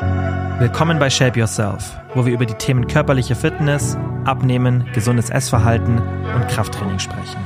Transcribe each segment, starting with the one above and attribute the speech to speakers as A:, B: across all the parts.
A: Willkommen bei Shape Yourself, wo wir über die Themen körperliche Fitness, Abnehmen, gesundes Essverhalten und Krafttraining sprechen.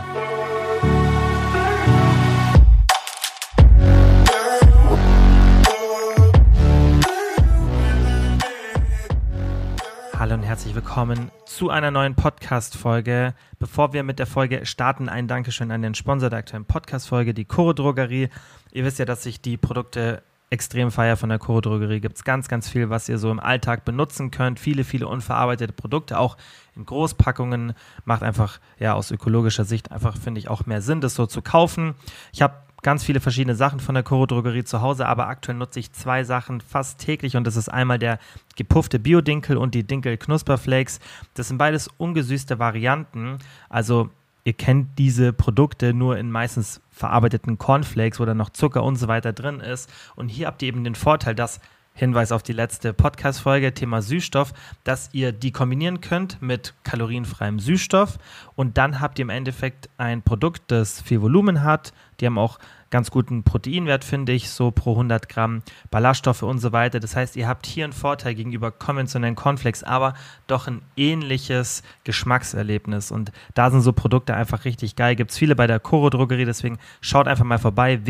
A: Hallo und herzlich willkommen zu einer neuen Podcast-Folge. Bevor wir mit der Folge starten, ein Dankeschön an den Sponsor der aktuellen Podcast-Folge, die Choro Drogerie. Ihr wisst ja, dass ich die Produkte extrem feier von der Choro Drogerie. Gibt es ganz, ganz viel, was ihr so im Alltag benutzen könnt. Viele, viele unverarbeitete Produkte, auch in Großpackungen. Macht einfach, ja, aus ökologischer Sicht einfach, finde ich, auch mehr Sinn, das so zu kaufen. Ich habe ganz viele verschiedene Sachen von der Choro Drogerie zu Hause, aber aktuell nutze ich zwei Sachen fast täglich und das ist einmal der gepuffte Bio-Dinkel und die Dinkel Knusperflakes. Das sind beides ungesüßte Varianten. Also ihr kennt diese Produkte nur in meistens verarbeiteten Cornflakes, wo dann noch Zucker und so weiter drin ist. Und hier habt ihr eben den Vorteil, dass Hinweis auf die letzte Podcast-Folge, Thema Süßstoff, dass ihr die kombinieren könnt mit kalorienfreiem Süßstoff und dann habt ihr im Endeffekt ein Produkt, das viel Volumen hat. Die haben auch ganz guten Proteinwert, finde ich, so pro 100 Gramm Ballaststoffe und so weiter. Das heißt, ihr habt hier einen Vorteil gegenüber konventionellen Cornflakes, aber doch ein ähnliches Geschmackserlebnis. Und da sind so Produkte einfach richtig geil. Gibt es viele bei der Coro Drogerie, deswegen schaut einfach mal vorbei.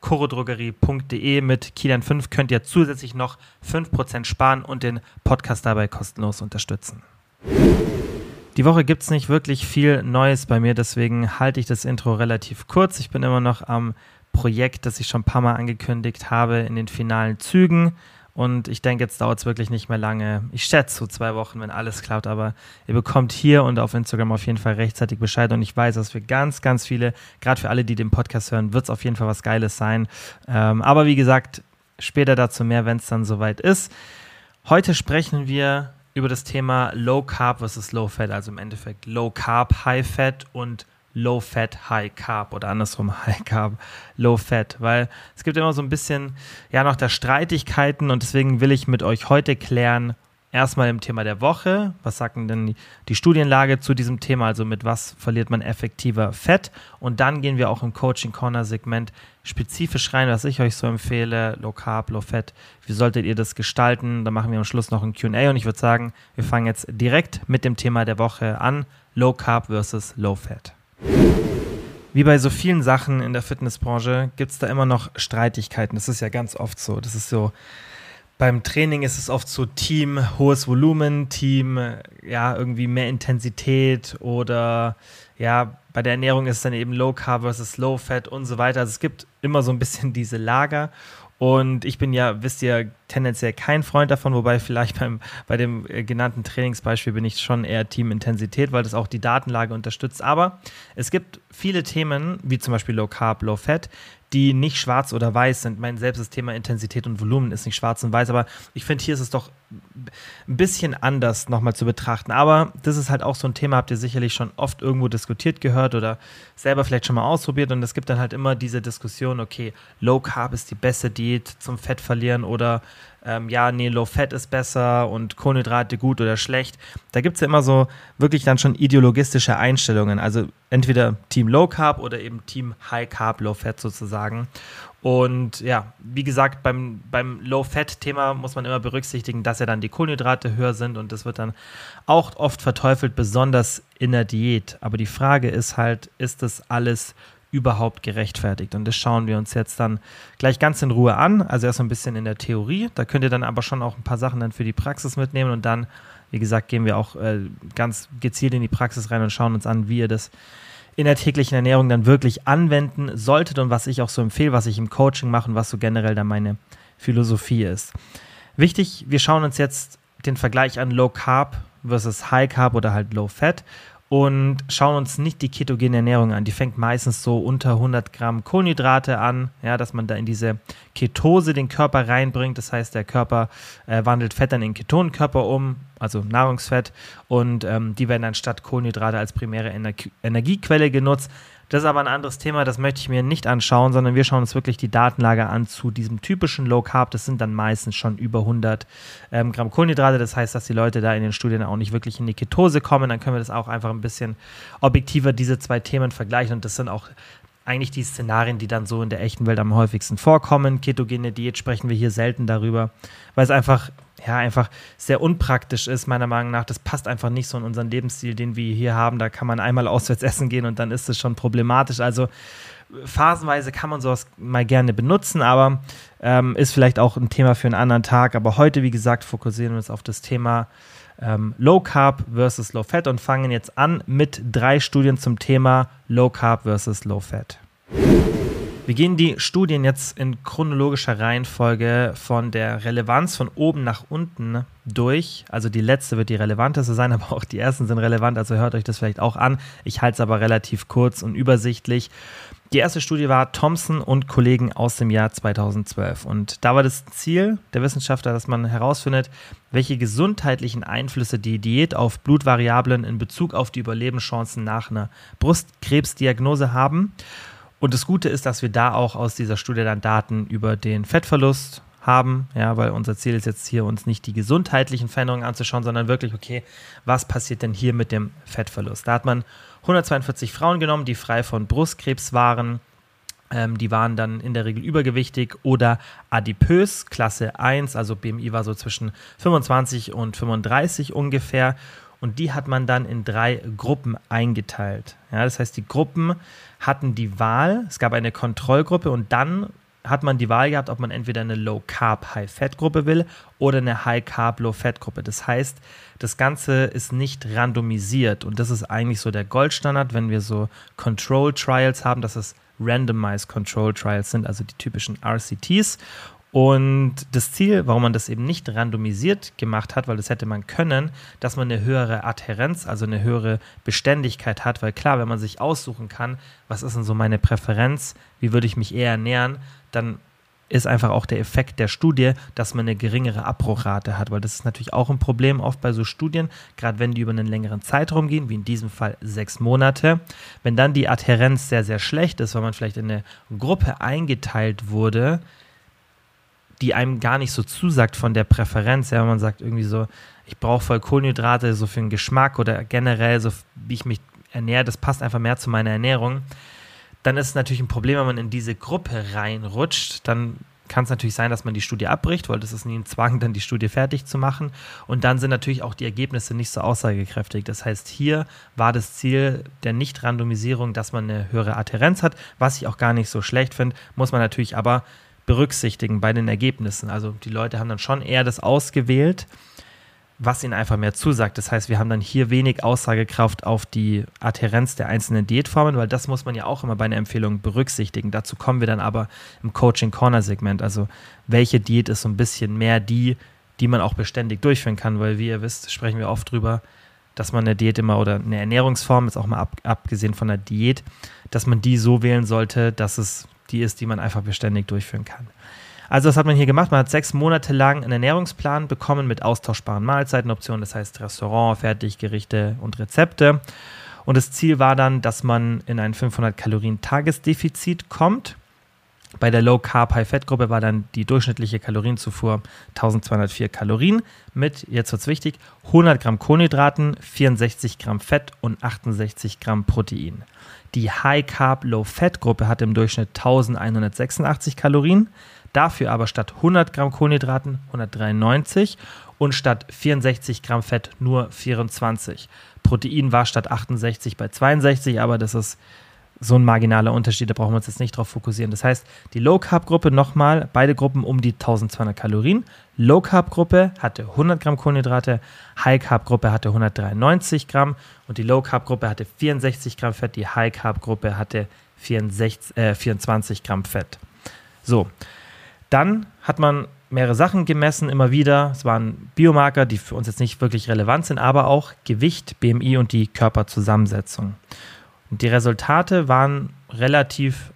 A: www.corodrogerie.de mit Kilian 5 könnt ihr zusätzlich noch 5% sparen und den Podcast dabei kostenlos unterstützen. Die Woche gibt es nicht wirklich viel Neues bei mir, deswegen halte ich das Intro relativ kurz. Ich bin immer noch am Projekt, das ich schon ein paar Mal angekündigt habe, in den finalen Zügen. Und ich denke, jetzt dauert es wirklich nicht mehr lange. Ich schätze so zwei Wochen, wenn alles klappt. Aber ihr bekommt hier und auf Instagram auf jeden Fall rechtzeitig Bescheid. Und ich weiß, dass für ganz, ganz viele, gerade für alle, die den Podcast hören, wird es auf jeden Fall was Geiles sein. Ähm, aber wie gesagt, später dazu mehr, wenn es dann soweit ist. Heute sprechen wir über das Thema Low Carb versus Low Fat, also im Endeffekt Low Carb, High Fat und Low Fat, High Carb oder andersrum High Carb, Low Fat, weil es gibt immer so ein bisschen ja noch da Streitigkeiten und deswegen will ich mit euch heute klären, erstmal im Thema der Woche. Was sagen denn die Studienlage zu diesem Thema? Also mit was verliert man effektiver Fett? Und dann gehen wir auch im Coaching Corner Segment spezifisch rein, was ich euch so empfehle. Low Carb, Low Fett. Wie solltet ihr das gestalten? Da machen wir am Schluss noch ein Q&A und ich würde sagen, wir fangen jetzt direkt mit dem Thema der Woche an. Low Carb versus Low Fat. Wie bei so vielen Sachen in der Fitnessbranche gibt es da immer noch Streitigkeiten. Das ist ja ganz oft so. Das ist so, beim Training ist es oft so Team, hohes Volumen, Team, ja, irgendwie mehr Intensität oder ja, bei der Ernährung ist es dann eben Low Carb versus Low Fat und so weiter. Also es gibt immer so ein bisschen diese Lager und ich bin ja, wisst ihr, tendenziell kein Freund davon, wobei vielleicht beim, bei dem äh, genannten Trainingsbeispiel bin ich schon eher Team Intensität, weil das auch die Datenlage unterstützt. Aber es gibt viele Themen, wie zum Beispiel Low Carb, Low Fat, die nicht schwarz oder weiß sind. Mein selbst das Thema Intensität und Volumen ist nicht schwarz und weiß, aber ich finde, hier ist es doch ein bisschen anders nochmal zu betrachten. Aber das ist halt auch so ein Thema, habt ihr sicherlich schon oft irgendwo diskutiert gehört oder selber vielleicht schon mal ausprobiert. Und es gibt dann halt immer diese Diskussion, okay, Low Carb ist die beste Diät zum Fett verlieren oder ähm, ja, nee, Low Fat ist besser und Kohlenhydrate gut oder schlecht. Da gibt es ja immer so wirklich dann schon ideologistische Einstellungen. Also entweder Team Low Carb oder eben Team High Carb, Low Fat sozusagen. Und ja, wie gesagt, beim, beim Low-Fat-Thema muss man immer berücksichtigen, dass ja dann die Kohlenhydrate höher sind und das wird dann auch oft verteufelt, besonders in der Diät. Aber die Frage ist halt, ist das alles überhaupt gerechtfertigt? Und das schauen wir uns jetzt dann gleich ganz in Ruhe an. Also erst ein bisschen in der Theorie. Da könnt ihr dann aber schon auch ein paar Sachen dann für die Praxis mitnehmen und dann, wie gesagt, gehen wir auch äh, ganz gezielt in die Praxis rein und schauen uns an, wie ihr das in der täglichen Ernährung dann wirklich anwenden solltet und was ich auch so empfehle, was ich im Coaching mache und was so generell dann meine Philosophie ist. Wichtig, wir schauen uns jetzt den Vergleich an Low Carb versus High Carb oder halt Low Fat und schauen uns nicht die ketogene Ernährung an. Die fängt meistens so unter 100 Gramm Kohlenhydrate an, ja, dass man da in diese Ketose den Körper reinbringt. Das heißt, der Körper äh, wandelt Fett dann in Ketonenkörper um, also Nahrungsfett, und ähm, die werden dann statt Kohlenhydrate als primäre Ener Energiequelle genutzt. Das ist aber ein anderes Thema, das möchte ich mir nicht anschauen, sondern wir schauen uns wirklich die Datenlage an zu diesem typischen Low Carb. Das sind dann meistens schon über 100 ähm, Gramm Kohlenhydrate. Das heißt, dass die Leute da in den Studien auch nicht wirklich in die Ketose kommen. Dann können wir das auch einfach ein bisschen objektiver, diese zwei Themen vergleichen. Und das sind auch eigentlich die Szenarien, die dann so in der echten Welt am häufigsten vorkommen. Ketogene Diät sprechen wir hier selten darüber, weil es einfach, ja, einfach sehr unpraktisch ist, meiner Meinung nach. Das passt einfach nicht so in unseren Lebensstil, den wir hier haben. Da kann man einmal auswärts essen gehen und dann ist es schon problematisch. Also phasenweise kann man sowas mal gerne benutzen, aber ähm, ist vielleicht auch ein Thema für einen anderen Tag. Aber heute, wie gesagt, fokussieren wir uns auf das Thema ähm, Low Carb versus Low Fat und fangen jetzt an mit drei Studien zum Thema Low Carb versus Low Fat. Wir gehen die Studien jetzt in chronologischer Reihenfolge von der Relevanz von oben nach unten durch. Also die letzte wird die relevanteste sein, aber auch die ersten sind relevant, also hört euch das vielleicht auch an. Ich halte es aber relativ kurz und übersichtlich. Die erste Studie war Thompson und Kollegen aus dem Jahr 2012. Und da war das Ziel der Wissenschaftler, dass man herausfindet, welche gesundheitlichen Einflüsse die Diät auf Blutvariablen in Bezug auf die Überlebenschancen nach einer Brustkrebsdiagnose haben. Und das Gute ist, dass wir da auch aus dieser Studie dann Daten über den Fettverlust haben, ja, weil unser Ziel ist jetzt hier, uns nicht die gesundheitlichen Veränderungen anzuschauen, sondern wirklich, okay, was passiert denn hier mit dem Fettverlust? Da hat man 142 Frauen genommen, die frei von Brustkrebs waren. Ähm, die waren dann in der Regel übergewichtig oder adipös, Klasse 1, also BMI war so zwischen 25 und 35 ungefähr. Und die hat man dann in drei Gruppen eingeteilt. Ja, das heißt, die Gruppen hatten die Wahl, es gab eine Kontrollgruppe und dann hat man die Wahl gehabt, ob man entweder eine Low Carb High Fat Gruppe will oder eine High Carb Low Fat Gruppe. Das heißt, das Ganze ist nicht randomisiert und das ist eigentlich so der Goldstandard, wenn wir so Control Trials haben, dass es Randomized Control Trials sind, also die typischen RCTs. Und das Ziel, warum man das eben nicht randomisiert gemacht hat, weil das hätte man können, dass man eine höhere Adhärenz, also eine höhere Beständigkeit hat, weil klar, wenn man sich aussuchen kann, was ist denn so meine Präferenz, wie würde ich mich eher ernähren, dann ist einfach auch der Effekt der Studie, dass man eine geringere Abbruchrate hat, weil das ist natürlich auch ein Problem oft bei so Studien, gerade wenn die über einen längeren Zeitraum gehen, wie in diesem Fall sechs Monate. Wenn dann die Adhärenz sehr, sehr schlecht ist, weil man vielleicht in eine Gruppe eingeteilt wurde, die einem gar nicht so zusagt von der Präferenz, ja, wenn man sagt irgendwie so, ich brauche voll Kohlenhydrate so für den Geschmack oder generell so, wie ich mich ernähre, das passt einfach mehr zu meiner Ernährung dann ist es natürlich ein Problem, wenn man in diese Gruppe reinrutscht. Dann kann es natürlich sein, dass man die Studie abbricht, weil das ist nie ein Zwang, dann die Studie fertig zu machen. Und dann sind natürlich auch die Ergebnisse nicht so aussagekräftig. Das heißt, hier war das Ziel der Nicht-Randomisierung, dass man eine höhere Adhärenz hat, was ich auch gar nicht so schlecht finde, muss man natürlich aber berücksichtigen bei den Ergebnissen. Also die Leute haben dann schon eher das ausgewählt was ihnen einfach mehr zusagt. Das heißt, wir haben dann hier wenig Aussagekraft auf die Adhärenz der einzelnen Diätformen, weil das muss man ja auch immer bei einer Empfehlung berücksichtigen. Dazu kommen wir dann aber im Coaching Corner Segment. Also welche Diät ist so ein bisschen mehr die, die man auch beständig durchführen kann, weil wie ihr wisst, sprechen wir oft drüber, dass man eine Diät immer oder eine Ernährungsform, jetzt auch mal ab, abgesehen von der Diät, dass man die so wählen sollte, dass es die ist, die man einfach beständig durchführen kann. Also was hat man hier gemacht? Man hat sechs Monate lang einen Ernährungsplan bekommen mit austauschbaren Mahlzeitenoptionen, das heißt Restaurant, Fertiggerichte und Rezepte. Und das Ziel war dann, dass man in ein 500 Kalorien Tagesdefizit kommt. Bei der Low Carb High Fat Gruppe war dann die durchschnittliche Kalorienzufuhr 1204 Kalorien mit, jetzt wird es wichtig, 100 Gramm Kohlenhydraten, 64 Gramm Fett und 68 Gramm Protein. Die High Carb Low Fat Gruppe hatte im Durchschnitt 1186 Kalorien, Dafür aber statt 100 Gramm Kohlenhydraten 193 und statt 64 Gramm Fett nur 24. Protein war statt 68 bei 62, aber das ist so ein marginaler Unterschied, da brauchen wir uns jetzt nicht drauf fokussieren. Das heißt, die Low Carb Gruppe nochmal, beide Gruppen um die 1200 Kalorien. Low Carb Gruppe hatte 100 Gramm Kohlenhydrate, High Carb Gruppe hatte 193 Gramm und die Low Carb Gruppe hatte 64 Gramm Fett, die High Carb Gruppe hatte 64, äh, 24 Gramm Fett. So, dann hat man mehrere Sachen gemessen, immer wieder. Es waren Biomarker, die für uns jetzt nicht wirklich relevant sind, aber auch Gewicht, BMI und die Körperzusammensetzung. Und die Resultate waren relativ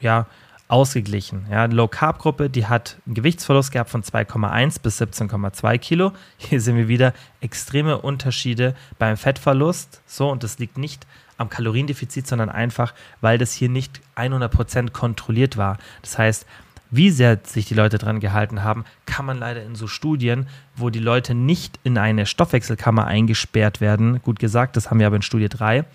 A: ja, ausgeglichen. Ja, Low Carb Gruppe, die hat einen Gewichtsverlust gehabt von 2,1 bis 17,2 Kilo. Hier sehen wir wieder extreme Unterschiede beim Fettverlust. So, und das liegt nicht am Kaloriendefizit, sondern einfach, weil das hier nicht 100% kontrolliert war. Das heißt, Wie sehr sich die Leute dran gehalten haben, kann man leider in so Studien, wo die Leute nicht in eine Stoffwechselkammer eingesperrt werden, gut gesagt, das haben wir aber in Studie 3,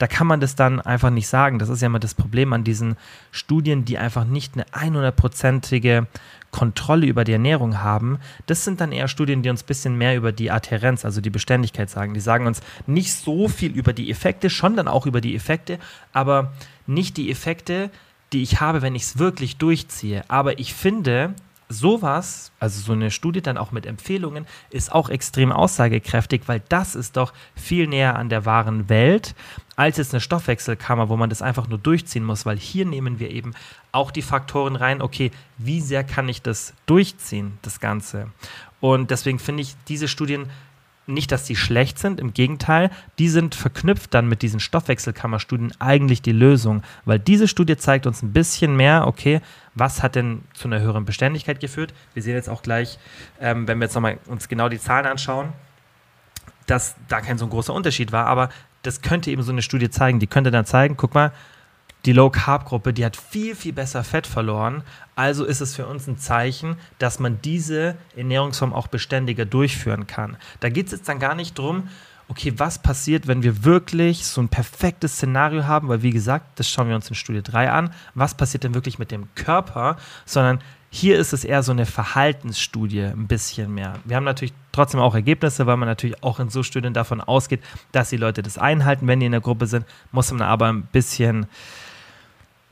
A: da kann man das dann einfach nicht sagen. Das ist ja immer das Problem an diesen Studien, die einfach nicht eine 100%ige Kontrolle über die Ernährung haben. Das sind dann eher Studien, die uns ein bisschen mehr über die Adhärenz, also die Beständigkeit sagen. Die sagen uns nicht so viel über die Effekte, schon dann auch über die Effekte, aber nicht die Effekte, die ich habe, wenn ich es wirklich durchziehe. Aber ich finde, sowas, also so eine Studie dann auch mit Empfehlungen, ist auch extrem aussagekräftig, weil das ist doch viel näher an der wahren Welt als jetzt eine Stoffwechselkammer, wo man das einfach nur durchziehen muss, weil hier nehmen wir eben auch die Faktoren rein, okay, wie sehr kann ich das durchziehen, das Ganze. Und deswegen finde ich diese Studien nicht, dass sie schlecht sind, im Gegenteil, die sind verknüpft dann mit diesen Stoffwechselkammerstudien eigentlich die Lösung, weil diese Studie zeigt uns ein bisschen mehr, okay, was hat denn zu einer höheren Beständigkeit geführt? Wir sehen jetzt auch gleich, ähm, wenn wir jetzt nochmal uns genau die Zahlen anschauen, dass da kein so großer Unterschied war, aber das könnte eben so eine Studie zeigen. Die könnte dann zeigen, guck mal, die Low-Carb-Gruppe, die hat viel, viel besser Fett verloren. Also ist es für uns ein Zeichen, dass man diese Ernährungsform auch beständiger durchführen kann. Da geht es jetzt dann gar nicht darum, okay, was passiert, wenn wir wirklich so ein perfektes Szenario haben, weil wie gesagt, das schauen wir uns in Studie 3 an, was passiert denn wirklich mit dem Körper, sondern hier ist es eher so eine Verhaltensstudie, ein bisschen mehr. Wir haben natürlich trotzdem auch Ergebnisse, weil man natürlich auch in so Studien davon ausgeht, dass die Leute das einhalten, wenn die in der Gruppe sind, muss man aber ein bisschen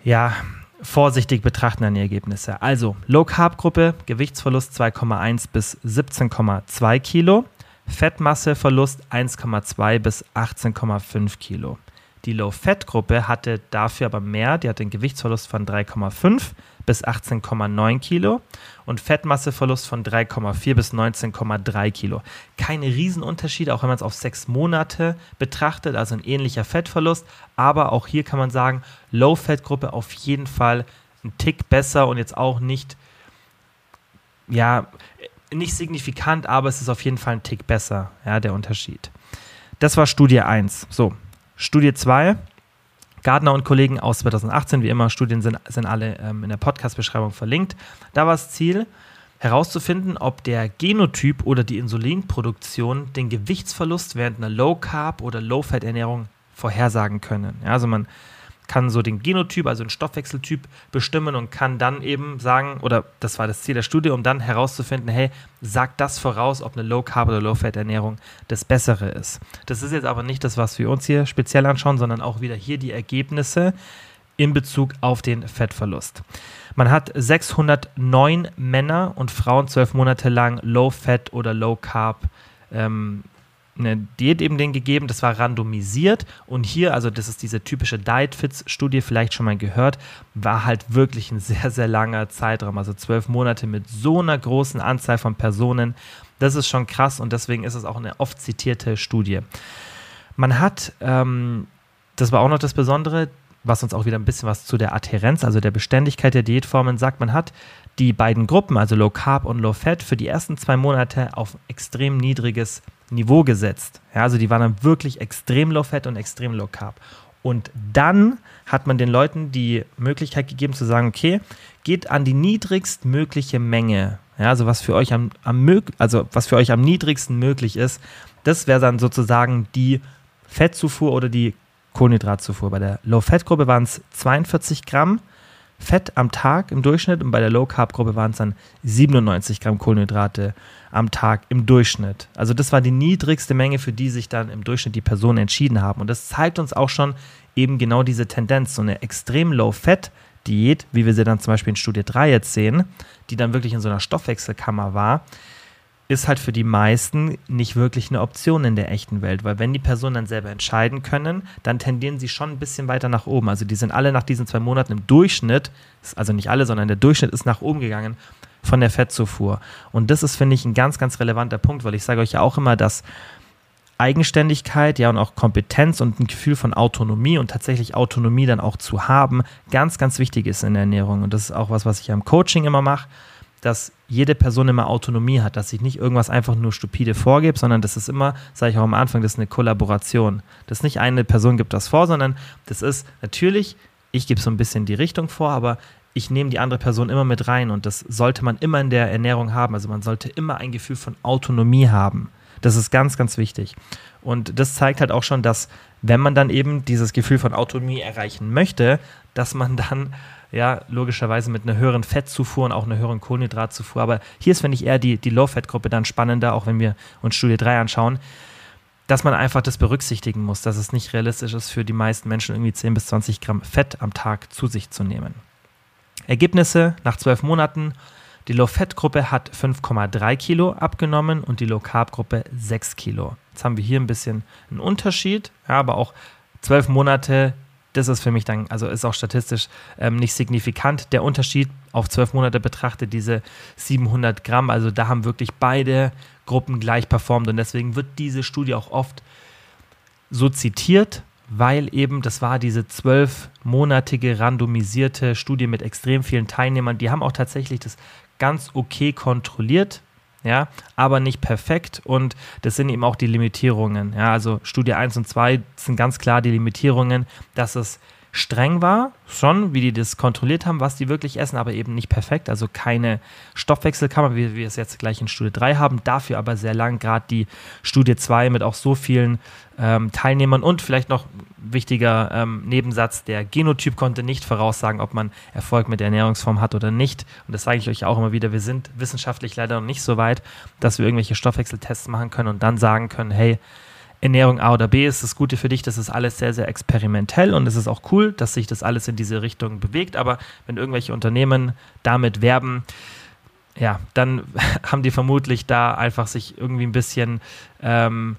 A: ja, vorsichtig betrachten an die Ergebnisse. Also, Low-Carb-Gruppe, Gewichtsverlust 2,1 bis 17,2 Kilo, Fettmasseverlust 1,2 bis 18,5 Kilo. Die Low-Fat-Gruppe hatte dafür aber mehr, die hatte einen Gewichtsverlust von 3,5 bis 18,9 Kilo und Fettmasseverlust von 3,4 bis 19,3 Kilo. Keine Riesenunterschiede, auch wenn man es auf sechs Monate betrachtet, also ein ähnlicher Fettverlust, aber auch hier kann man sagen, Low-Fat-Gruppe auf jeden Fall ein Tick besser und jetzt auch nicht, ja, nicht signifikant, aber es ist auf jeden Fall ein Tick besser, ja, der Unterschied. Das war Studie 1. So, Studie 2 Gardner und Kollegen aus 2018, wie immer, Studien sind, sind alle ähm, in der Podcast-Beschreibung verlinkt. Da war das Ziel, herauszufinden, ob der Genotyp oder die Insulinproduktion den Gewichtsverlust während einer Low-Carb- oder Low-Fat-Ernährung vorhersagen können. Ja, also man kann so den Genotyp, also den Stoffwechseltyp bestimmen und kann dann eben sagen, oder das war das Ziel der Studie, um dann herauszufinden, hey, sagt das voraus, ob eine Low-Carb- oder Low-Fat-Ernährung das Bessere ist. Das ist jetzt aber nicht das, was wir uns hier speziell anschauen, sondern auch wieder hier die Ergebnisse in Bezug auf den Fettverlust. Man hat 609 Männer und Frauen zwölf Monate lang Low-Fat oder Low-Carb ähm, eine Diät eben den gegeben, das war randomisiert und hier, also das ist diese typische Diet-Fits-Studie, vielleicht schon mal gehört, war halt wirklich ein sehr, sehr langer Zeitraum, also zwölf Monate mit so einer großen Anzahl von Personen. Das ist schon krass und deswegen ist es auch eine oft zitierte Studie. Man hat, ähm, das war auch noch das Besondere, was uns auch wieder ein bisschen was zu der Adhärenz, also der Beständigkeit der Diätformen sagt. Man hat die beiden Gruppen, also Low Carb und Low Fat, für die ersten zwei Monate auf extrem niedriges Niveau gesetzt. Ja, also die waren dann wirklich extrem low fat und extrem low carb. Und dann hat man den Leuten die Möglichkeit gegeben zu sagen, okay, geht an die niedrigstmögliche Menge. Ja, also was für euch am, am also was für euch am niedrigsten möglich ist, das wäre dann sozusagen die Fettzufuhr oder die Kohlenhydratzufuhr. Bei der Low-Fat-Gruppe waren es 42 Gramm Fett am Tag im Durchschnitt und bei der Low-Carb-Gruppe waren es dann 97 Gramm Kohlenhydrate am Tag im Durchschnitt. Also das war die niedrigste Menge, für die sich dann im Durchschnitt die Personen entschieden haben. Und das zeigt uns auch schon eben genau diese Tendenz, so eine extrem Low-Fat-Diät, wie wir sie dann zum Beispiel in Studie 3 jetzt sehen, die dann wirklich in so einer Stoffwechselkammer war, ist halt für die meisten nicht wirklich eine Option in der echten Welt, weil wenn die Personen dann selber entscheiden können, dann tendieren sie schon ein bisschen weiter nach oben. Also die sind alle nach diesen zwei Monaten im Durchschnitt, also nicht alle, sondern der Durchschnitt ist nach oben gegangen von der Fettzufuhr. Und das ist, finde ich, ein ganz, ganz relevanter Punkt, weil ich sage euch ja auch immer, dass Eigenständigkeit, ja, und auch Kompetenz und ein Gefühl von Autonomie und tatsächlich Autonomie dann auch zu haben, ganz, ganz wichtig ist in der Ernährung. Und das ist auch was, was ich ja im Coaching immer mache dass jede Person immer Autonomie hat, dass ich nicht irgendwas einfach nur stupide vorgebe, sondern das ist immer, sage ich auch am Anfang, das ist eine Kollaboration. Dass nicht eine Person gibt das vor, sondern das ist natürlich, ich gebe so ein bisschen die Richtung vor, aber ich nehme die andere Person immer mit rein und das sollte man immer in der Ernährung haben. Also man sollte immer ein Gefühl von Autonomie haben. Das ist ganz, ganz wichtig. Und das zeigt halt auch schon, dass wenn man dann eben dieses Gefühl von Autonomie erreichen möchte, dass man dann ja logischerweise mit einer höheren Fettzufuhr und auch einer höheren Kohlenhydratzufuhr, aber hier ist, finde ich, eher die, die Low-Fat-Gruppe dann spannender, auch wenn wir uns Studie 3 anschauen, dass man einfach das berücksichtigen muss, dass es nicht realistisch ist für die meisten Menschen irgendwie 10 bis 20 Gramm Fett am Tag zu sich zu nehmen. Ergebnisse nach zwölf Monaten. Die Low-Fat-Gruppe hat 5,3 Kilo abgenommen und die Low-Carb-Gruppe 6 Kilo. Jetzt haben wir hier ein bisschen einen Unterschied, ja, aber auch zwölf Monate, das ist für mich dann, also ist auch statistisch ähm, nicht signifikant. Der Unterschied auf zwölf Monate betrachtet, diese 700 Gramm, also da haben wirklich beide Gruppen gleich performt und deswegen wird diese Studie auch oft so zitiert, weil eben das war diese zwölfmonatige randomisierte Studie mit extrem vielen Teilnehmern. Die haben auch tatsächlich das ganz okay kontrolliert, ja, aber nicht perfekt und das sind eben auch die Limitierungen. Ja, also Studie 1 und 2 sind ganz klar die Limitierungen, dass es streng war, schon, wie die das kontrolliert haben, was die wirklich essen, aber eben nicht perfekt. Also keine Stoffwechselkammer, wie wir es jetzt gleich in Studie 3 haben, dafür aber sehr lang, gerade die Studie 2 mit auch so vielen ähm, Teilnehmern und vielleicht noch wichtiger ähm, Nebensatz, der Genotyp konnte nicht voraussagen, ob man Erfolg mit der Ernährungsform hat oder nicht. Und das sage ich euch auch immer wieder, wir sind wissenschaftlich leider noch nicht so weit, dass wir irgendwelche Stoffwechseltests machen können und dann sagen können, hey, Ernährung A oder B ist das Gute für dich. Das ist alles sehr, sehr experimentell und es ist auch cool, dass sich das alles in diese Richtung bewegt. Aber wenn irgendwelche Unternehmen damit werben, ja, dann haben die vermutlich da einfach sich irgendwie ein bisschen ähm,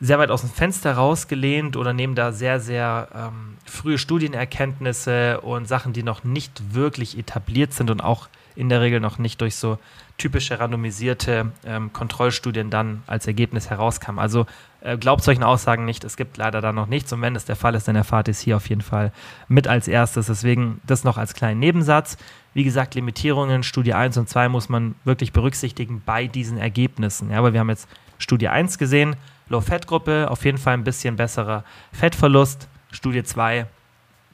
A: sehr weit aus dem Fenster rausgelehnt oder nehmen da sehr, sehr ähm, frühe Studienerkenntnisse und Sachen, die noch nicht wirklich etabliert sind und auch in der Regel noch nicht durch so typische randomisierte ähm, Kontrollstudien dann als Ergebnis herauskam. Also äh, glaubt solchen Aussagen nicht, es gibt leider da noch nichts und wenn das der Fall ist, dann erfahrt ihr es hier auf jeden Fall mit als erstes. Deswegen das noch als kleinen Nebensatz. Wie gesagt, Limitierungen, Studie 1 und 2 muss man wirklich berücksichtigen bei diesen Ergebnissen. Ja, aber wir haben jetzt Studie 1 gesehen, Low-Fat-Gruppe, auf jeden Fall ein bisschen besserer Fettverlust. Studie 2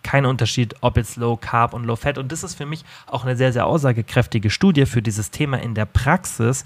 A: kein Unterschied, ob jetzt Low Carb und Low Fat. Und das ist für mich auch eine sehr, sehr aussagekräftige Studie für dieses Thema in der Praxis,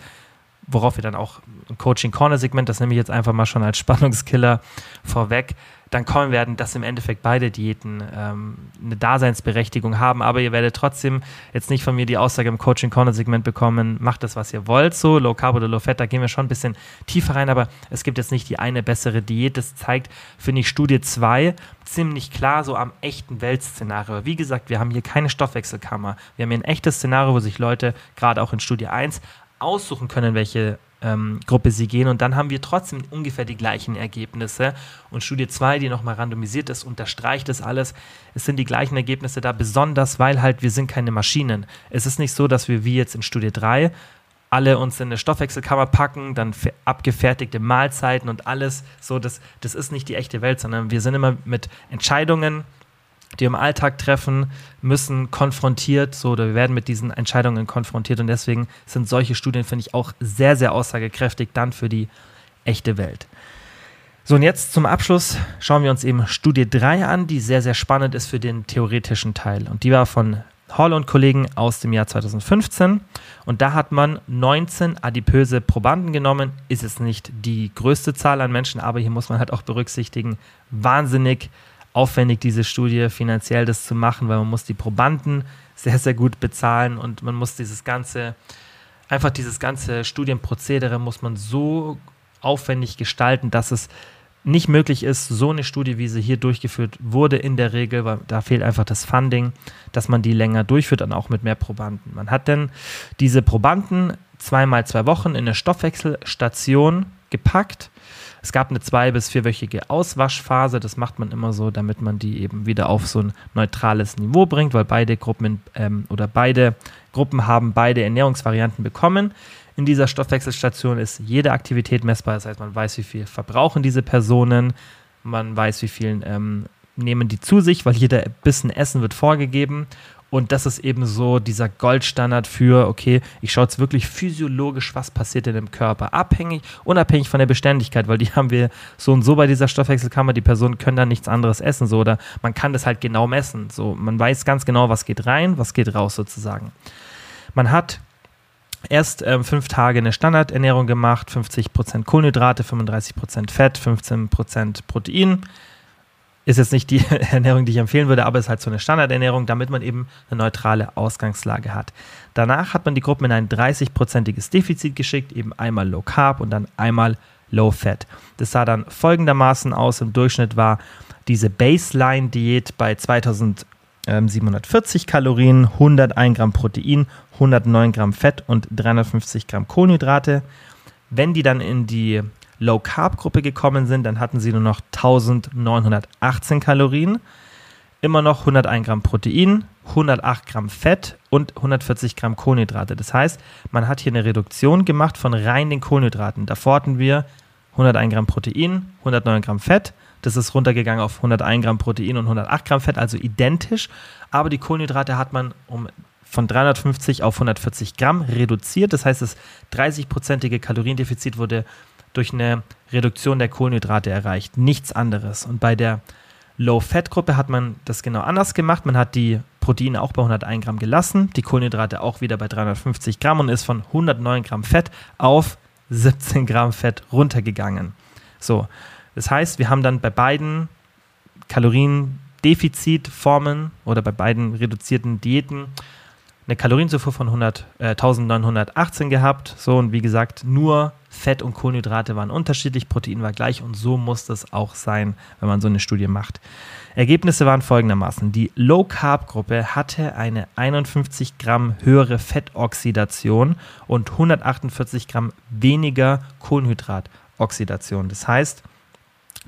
A: worauf wir dann auch im Coaching Corner Segment, das nehme ich jetzt einfach mal schon als Spannungskiller vorweg, dann kommen werden, dass im Endeffekt beide Diäten ähm, eine Daseinsberechtigung haben. Aber ihr werdet trotzdem jetzt nicht von mir die Aussage im Coaching Corner Segment bekommen, macht das, was ihr wollt, so Low Carb oder Low Fat, da gehen wir schon ein bisschen tiefer rein, aber es gibt jetzt nicht die eine bessere Diät. Das zeigt, finde ich, Studie 2 ziemlich klar so am echten Weltszenario. Wie gesagt, wir haben hier keine Stoffwechselkammer. Wir haben hier ein echtes Szenario, wo sich Leute gerade auch in Studie 1 aussuchen können, welche ähm, Gruppe sie gehen. Und dann haben wir trotzdem ungefähr die gleichen Ergebnisse. Und Studie 2, die nochmal randomisiert ist, unterstreicht das alles. Es sind die gleichen Ergebnisse da, besonders weil halt wir sind keine Maschinen. Es ist nicht so, dass wir wie jetzt in Studie 3 alle uns in eine Stoffwechselkammer packen, dann abgefertigte Mahlzeiten und alles. So, das, das ist nicht die echte Welt, sondern wir sind immer mit Entscheidungen die im Alltag treffen, müssen konfrontiert, so oder wir werden mit diesen Entscheidungen konfrontiert und deswegen sind solche Studien, finde ich, auch sehr, sehr aussagekräftig dann für die echte Welt. So, und jetzt zum Abschluss schauen wir uns eben Studie 3 an, die sehr, sehr spannend ist für den theoretischen Teil. Und die war von Hall und Kollegen aus dem Jahr 2015. Und da hat man 19 adipöse Probanden genommen. Ist es nicht die größte Zahl an Menschen, aber hier muss man halt auch berücksichtigen, wahnsinnig aufwendig, diese Studie finanziell das zu machen, weil man muss die Probanden sehr, sehr gut bezahlen und man muss dieses ganze, einfach dieses ganze Studienprozedere muss man so aufwendig gestalten, dass es nicht möglich ist, so eine Studie, wie sie hier durchgeführt wurde, in der Regel, weil da fehlt einfach das Funding, dass man die länger durchführt und auch mit mehr Probanden. Man hat dann diese Probanden zweimal zwei Wochen in eine Stoffwechselstation gepackt es gab eine zwei- bis vierwöchige Auswaschphase. Das macht man immer so, damit man die eben wieder auf so ein neutrales Niveau bringt, weil beide Gruppen ähm, oder beide Gruppen haben beide Ernährungsvarianten bekommen. In dieser Stoffwechselstation ist jede Aktivität messbar. Das heißt, man weiß, wie viel verbrauchen diese Personen, man weiß, wie viel ähm, nehmen die zu sich, weil jeder Bissen Essen wird vorgegeben Und das ist eben so dieser Goldstandard für, okay, ich schaue jetzt wirklich physiologisch, was passiert denn im Körper. Abhängig, unabhängig von der Beständigkeit, weil die haben wir so und so bei dieser Stoffwechselkammer. Die Personen können dann nichts anderes essen, so oder man kann das halt genau messen. So, man weiß ganz genau, was geht rein, was geht raus sozusagen. Man hat erst ähm, fünf Tage eine Standardernährung gemacht, 50% Kohlenhydrate, 35% Fett, 15% Protein. Ist jetzt nicht die Ernährung, die ich empfehlen würde, aber ist halt so eine Standardernährung, damit man eben eine neutrale Ausgangslage hat. Danach hat man die Gruppen in ein 30-prozentiges Defizit geschickt, eben einmal Low Carb und dann einmal Low Fat. Das sah dann folgendermaßen aus. Im Durchschnitt war diese Baseline-Diät bei 2740 Kalorien, 101 Gramm Protein, 109 Gramm Fett und 350 Gramm Kohlenhydrate. Wenn die dann in die Low Carb Gruppe gekommen sind, dann hatten sie nur noch 1918 Kalorien, immer noch 101 Gramm Protein, 108 Gramm Fett und 140 Gramm Kohlenhydrate. Das heißt, man hat hier eine Reduktion gemacht von rein den Kohlenhydraten. Davor hatten wir 101 Gramm Protein, 109 Gramm Fett. Das ist runtergegangen auf 101 Gramm Protein und 108 Gramm Fett, also identisch. Aber die Kohlenhydrate hat man um von 350 auf 140 Gramm reduziert. Das heißt, das 30-prozentige Kaloriendefizit wurde durch eine Reduktion der Kohlenhydrate erreicht. Nichts anderes. Und bei der Low-Fat-Gruppe hat man das genau anders gemacht. Man hat die Proteine auch bei 101 Gramm gelassen, die Kohlenhydrate auch wieder bei 350 Gramm und ist von 109 Gramm Fett auf 17 Gramm Fett runtergegangen. So, das heißt, wir haben dann bei beiden Kaloriendefizitformen oder bei beiden reduzierten Diäten eine Kalorienzufuhr von 100, äh, 1918 gehabt. So und wie gesagt, nur Fett und Kohlenhydrate waren unterschiedlich, Protein war gleich und so muss das auch sein, wenn man so eine Studie macht. Ergebnisse waren folgendermaßen. Die Low Carb Gruppe hatte eine 51 Gramm höhere Fettoxidation und 148 Gramm weniger Kohlenhydratoxidation. Das heißt,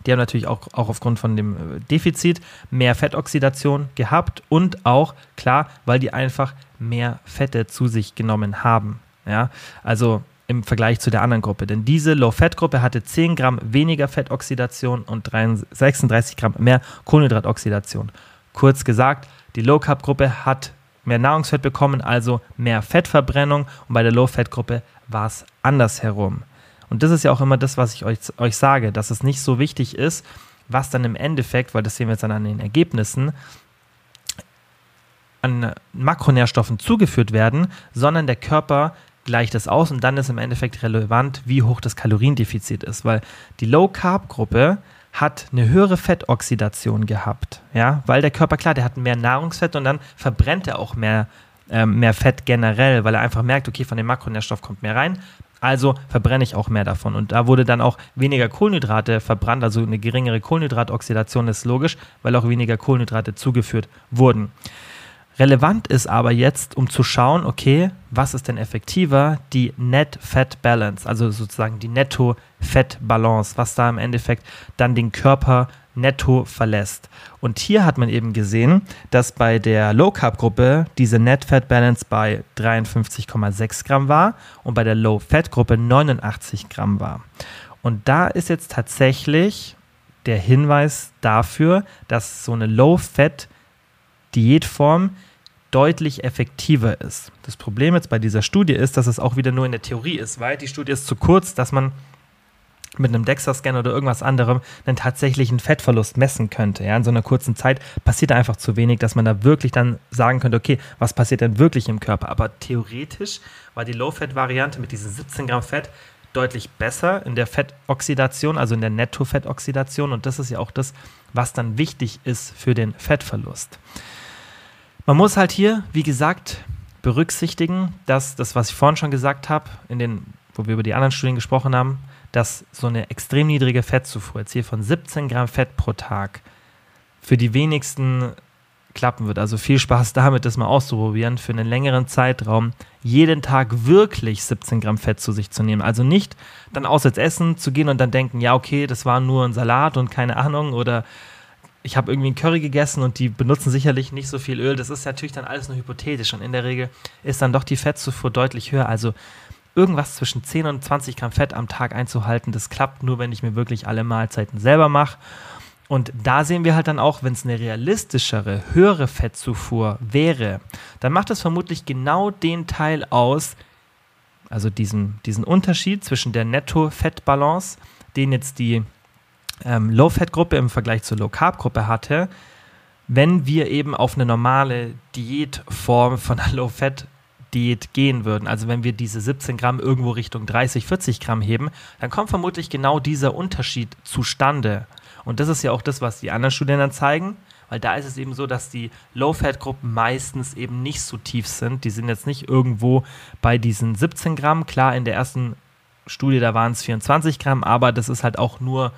A: die haben natürlich auch, auch aufgrund von dem äh, Defizit mehr Fettoxidation gehabt und auch, klar, weil die einfach mehr Fette zu sich genommen haben. Ja, also im Vergleich zu der anderen Gruppe. Denn diese Low-Fat-Gruppe hatte 10 Gramm weniger Fettoxidation und 36 Gramm mehr Kohlenhydratoxidation. Kurz gesagt, die Low-Carb-Gruppe hat mehr Nahrungsfett bekommen, also mehr Fettverbrennung und bei der Low-Fat-Gruppe war es andersherum. Und das ist ja auch immer das, was ich euch, euch sage, dass es nicht so wichtig ist, was dann im Endeffekt, weil das sehen wir jetzt dann an den Ergebnissen, an Makronährstoffen zugeführt werden, sondern der Körper gleicht es aus und dann ist im Endeffekt relevant, wie hoch das Kaloriendefizit ist, weil die Low Carb Gruppe hat eine höhere Fettoxidation gehabt, ja, weil der Körper klar, der hat mehr Nahrungsfett und dann verbrennt er auch mehr ähm, mehr Fett generell, weil er einfach merkt, okay, von dem Makronährstoff kommt mehr rein, also verbrenne ich auch mehr davon. Und da wurde dann auch weniger Kohlenhydrate verbrannt, also eine geringere Kohlenhydratoxidation ist logisch, weil auch weniger Kohlenhydrate zugeführt wurden. Relevant ist aber jetzt, um zu schauen, okay, was ist denn effektiver? Die Net Fat Balance, also sozusagen die Netto Fett Balance, was da im Endeffekt dann den Körper netto verlässt. Und hier hat man eben gesehen, dass bei der Low Carb Gruppe diese Net Fat Balance bei 53,6 Gramm war und bei der Low Fat Gruppe 89 Gramm war. Und da ist jetzt tatsächlich der Hinweis dafür, dass so eine Low Fat Diätform deutlich effektiver ist. Das Problem jetzt bei dieser Studie ist, dass es auch wieder nur in der Theorie ist, weil die Studie ist zu kurz, dass man mit einem DEXA-Scan oder irgendwas anderem einen tatsächlichen Fettverlust messen könnte. Ja, in so einer kurzen Zeit passiert einfach zu wenig, dass man da wirklich dann sagen könnte, okay, was passiert denn wirklich im Körper? Aber theoretisch war die Low-Fat-Variante mit diesen 17 Gramm Fett deutlich besser in der Fettoxidation, also in der Netto-Fettoxidation. Und das ist ja auch das, was dann wichtig ist für den Fettverlust. Man muss halt hier, wie gesagt, berücksichtigen, dass das, was ich vorhin schon gesagt habe, in den, wo wir über die anderen Studien gesprochen haben, dass so eine extrem niedrige Fettzufuhr, jetzt hier von 17 Gramm Fett pro Tag, für die wenigsten klappen wird. Also viel Spaß damit, das mal auszuprobieren, für einen längeren Zeitraum jeden Tag wirklich 17 Gramm Fett zu sich zu nehmen. Also nicht dann auswärts essen zu gehen und dann denken, ja, okay, das war nur ein Salat und keine Ahnung oder ich habe irgendwie einen Curry gegessen und die benutzen sicherlich nicht so viel Öl. Das ist natürlich dann alles nur hypothetisch und in der Regel ist dann doch die Fettzufuhr deutlich höher. Also irgendwas zwischen 10 und 20 Gramm Fett am Tag einzuhalten, das klappt nur, wenn ich mir wirklich alle Mahlzeiten selber mache. Und da sehen wir halt dann auch, wenn es eine realistischere, höhere Fettzufuhr wäre, dann macht es vermutlich genau den Teil aus, also diesen, diesen Unterschied zwischen der Netto-Fettbalance, den jetzt die ähm, Low-Fat-Gruppe im Vergleich zur Low-Carb-Gruppe hatte, wenn wir eben auf eine normale Diätform von einer Low-Fat-Diät gehen würden. Also wenn wir diese 17 Gramm irgendwo Richtung 30, 40 Gramm heben, dann kommt vermutlich genau dieser Unterschied zustande. Und das ist ja auch das, was die anderen Studien dann zeigen, weil da ist es eben so, dass die Low-Fat-Gruppen meistens eben nicht so tief sind. Die sind jetzt nicht irgendwo bei diesen 17 Gramm. Klar, in der ersten Studie, da waren es 24 Gramm, aber das ist halt auch nur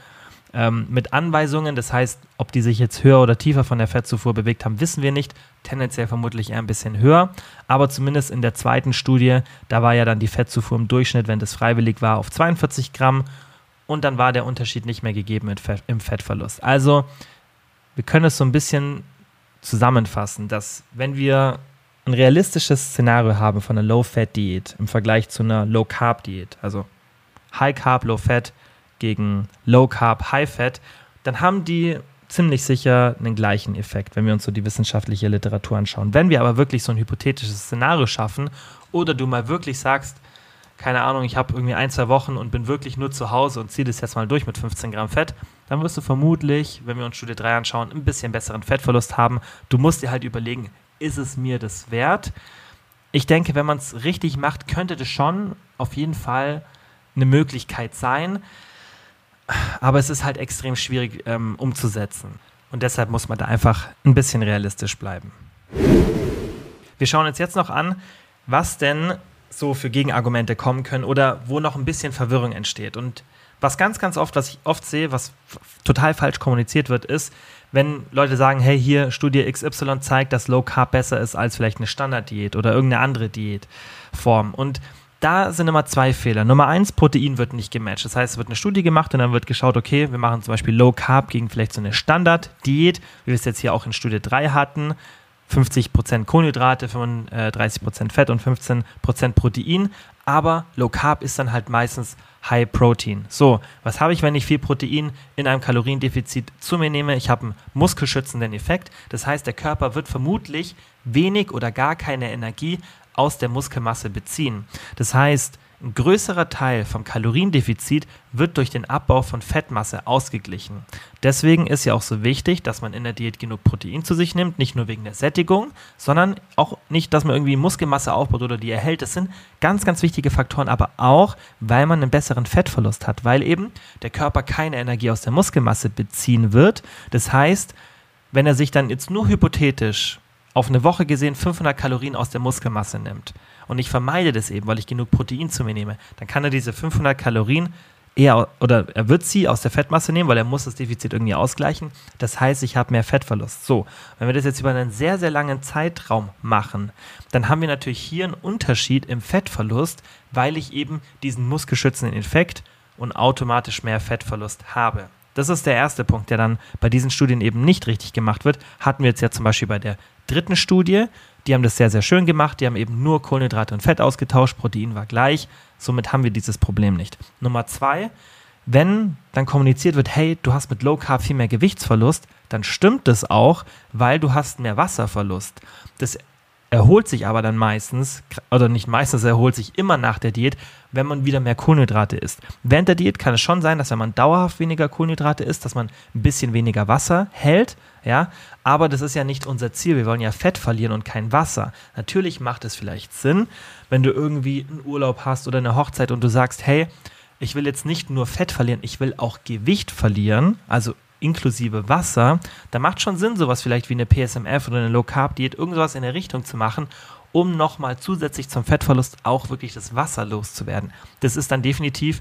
A: ähm, mit Anweisungen. Das heißt, ob die sich jetzt höher oder tiefer von der Fettzufuhr bewegt haben, wissen wir nicht. Tendenziell vermutlich eher ein bisschen höher. Aber zumindest in der zweiten Studie, da war ja dann die Fettzufuhr im Durchschnitt, wenn das freiwillig war, auf 42 Gramm und dann war der Unterschied nicht mehr gegeben im Fettverlust. Also wir können es so ein bisschen zusammenfassen, dass wenn wir ein realistisches Szenario haben von einer Low-Fat-Diät im Vergleich zu einer Low-Carb-Diät, also High-Carb, Low-Fat gegen Low-Carb, High-Fat, dann haben die ziemlich sicher einen gleichen Effekt, wenn wir uns so die wissenschaftliche Literatur anschauen. Wenn wir aber wirklich so ein hypothetisches Szenario schaffen oder du mal wirklich sagst, keine Ahnung, ich habe irgendwie ein, zwei Wochen und bin wirklich nur zu Hause und ziehe das jetzt mal durch mit 15 Gramm Fett, dann wirst du vermutlich, wenn wir uns Studie 3 anschauen, ein bisschen besseren Fettverlust haben. Du musst dir halt überlegen, ist es mir das wert? Ich denke, wenn man es richtig macht, könnte das schon auf jeden Fall eine Möglichkeit sein. Aber es ist halt extrem schwierig ähm, umzusetzen. Und deshalb muss man da einfach ein bisschen realistisch bleiben. Wir schauen uns jetzt noch an, was denn so für Gegenargumente kommen können oder wo noch ein bisschen Verwirrung entsteht. Und was ganz, ganz oft, was ich oft sehe, was total falsch kommuniziert wird, ist, wenn Leute sagen, hey, hier Studie XY zeigt, dass Low Carb besser ist als vielleicht eine Standarddiät oder irgendeine andere Diätform. Und da sind immer zwei Fehler. Nummer eins, Protein wird nicht gematcht. Das heißt, es wird eine Studie gemacht und dann wird geschaut, okay, wir machen zum Beispiel Low Carb gegen vielleicht so eine Standarddiät, wie wir es jetzt hier auch in Studie 3 hatten. 50% Kohlenhydrate, 35% Fett und 15% Protein. Aber Low Carb ist dann halt meistens High Protein. So, was habe ich, wenn ich viel Protein in einem Kaloriendefizit zu mir nehme? Ich habe einen muskelschützenden Effekt. Das heißt, der Körper wird vermutlich wenig oder gar keine Energie aus der Muskelmasse beziehen. Das heißt, ein größerer Teil vom Kaloriendefizit wird durch den Abbau von Fettmasse ausgeglichen. Deswegen ist ja auch so wichtig, dass man in der Diät genug Protein zu sich nimmt, nicht nur wegen der Sättigung, sondern auch nicht, dass man irgendwie Muskelmasse aufbaut oder die erhält. Das sind ganz, ganz wichtige Faktoren, aber auch, weil man einen besseren Fettverlust hat, weil eben der Körper keine Energie aus der Muskelmasse beziehen wird. Das heißt, wenn er sich dann jetzt nur hypothetisch auf eine Woche gesehen 500 Kalorien aus der Muskelmasse nimmt und ich vermeide das eben, weil ich genug Protein zu mir nehme, dann kann er diese 500 Kalorien eher oder er wird sie aus der Fettmasse nehmen, weil er muss das Defizit irgendwie ausgleichen. Das heißt, ich habe mehr Fettverlust. So, wenn wir das jetzt über einen sehr, sehr langen Zeitraum machen, dann haben wir natürlich hier einen Unterschied im Fettverlust, weil ich eben diesen muskelschützenden Effekt und automatisch mehr Fettverlust habe. Das ist der erste Punkt, der dann bei diesen Studien eben nicht richtig gemacht wird. Hatten wir jetzt ja zum Beispiel bei der dritten Studie. Die haben das sehr, sehr schön gemacht. Die haben eben nur Kohlenhydrate und Fett ausgetauscht. Protein war gleich. Somit haben wir dieses Problem nicht. Nummer zwei, wenn dann kommuniziert wird, hey, du hast mit Low Carb viel mehr Gewichtsverlust, dann stimmt das auch, weil du hast mehr Wasserverlust. Das erholt sich aber dann meistens, oder nicht meistens, erholt sich immer nach der Diät, wenn man wieder mehr Kohlenhydrate isst. Während der Diät kann es schon sein, dass wenn man dauerhaft weniger Kohlenhydrate isst, dass man ein bisschen weniger Wasser hält, ja, aber das ist ja nicht unser Ziel. Wir wollen ja Fett verlieren und kein Wasser. Natürlich macht es vielleicht Sinn, wenn du irgendwie einen Urlaub hast oder eine Hochzeit und du sagst, hey, ich will jetzt nicht nur Fett verlieren, ich will auch Gewicht verlieren, also inklusive Wasser, da macht schon Sinn, sowas vielleicht wie eine PSMF oder eine Low Carb Diät, irgendwas in der Richtung zu machen, um nochmal zusätzlich zum Fettverlust auch wirklich das Wasser loszuwerden. Das ist dann definitiv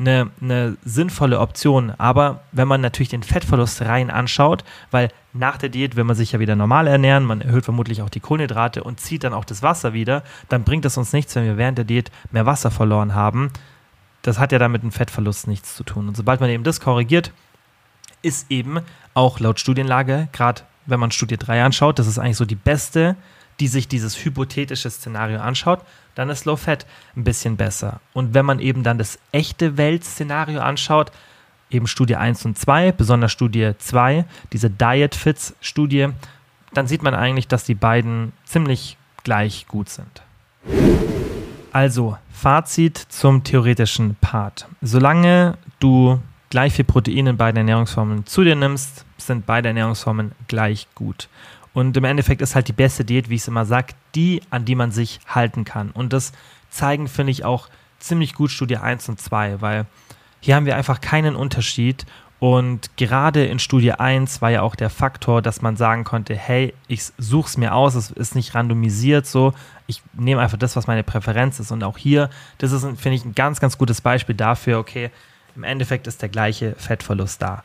A: eine, eine sinnvolle Option. Aber wenn man natürlich den Fettverlust rein anschaut, weil nach der Diät will man sich ja wieder normal ernähren, man erhöht vermutlich auch die Kohlenhydrate und zieht dann auch das Wasser wieder, dann bringt es uns nichts, wenn wir während der Diät mehr Wasser verloren haben. Das hat ja dann mit dem Fettverlust nichts zu tun. Und sobald man eben das korrigiert, ist eben auch laut Studienlage, gerade wenn man Studie 3 anschaut, das ist eigentlich so die beste, die sich dieses hypothetische Szenario anschaut, dann ist Low Fat ein bisschen besser. Und wenn man eben dann das echte Weltszenario anschaut, eben Studie 1 und 2, besonders Studie 2, diese Diet Fits Studie, dann sieht man eigentlich, dass die beiden ziemlich gleich gut sind. Also, Fazit zum theoretischen Part. Solange du gleich viel Protein in beiden Ernährungsformen zu dir nimmst, sind beide Ernährungsformen gleich gut. Und im Endeffekt ist halt die beste Diät, wie ich es immer sage, die, an die man sich halten kann. Und das zeigen, finde ich, auch ziemlich gut Studie 1 und 2, weil hier haben wir einfach keinen Unterschied. Und gerade in Studie 1 war ja auch der Faktor, dass man sagen konnte, hey, ich suche es mir aus, es ist nicht randomisiert so, ich nehme einfach das, was meine Präferenz ist. Und auch hier, das ist, finde ich, ein ganz, ganz gutes Beispiel dafür, okay, im Endeffekt ist der gleiche Fettverlust da.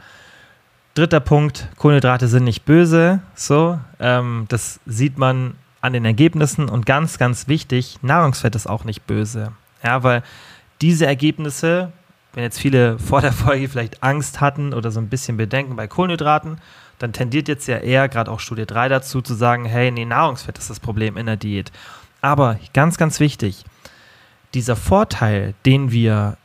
A: Dritter Punkt, Kohlenhydrate sind nicht böse, so, ähm, das sieht man an den Ergebnissen und ganz, ganz wichtig, Nahrungsfett ist auch nicht böse. Ja, weil diese Ergebnisse wenn jetzt viele vor der Folge vielleicht Angst hatten oder so ein bisschen Bedenken bei Kohlenhydraten, dann tendiert jetzt ja eher gerade auch Studie 3 dazu zu sagen, hey, nee, Nahrungsfett ist das Problem in der Diät. Aber ganz, ganz wichtig, dieser Vorteil, den wir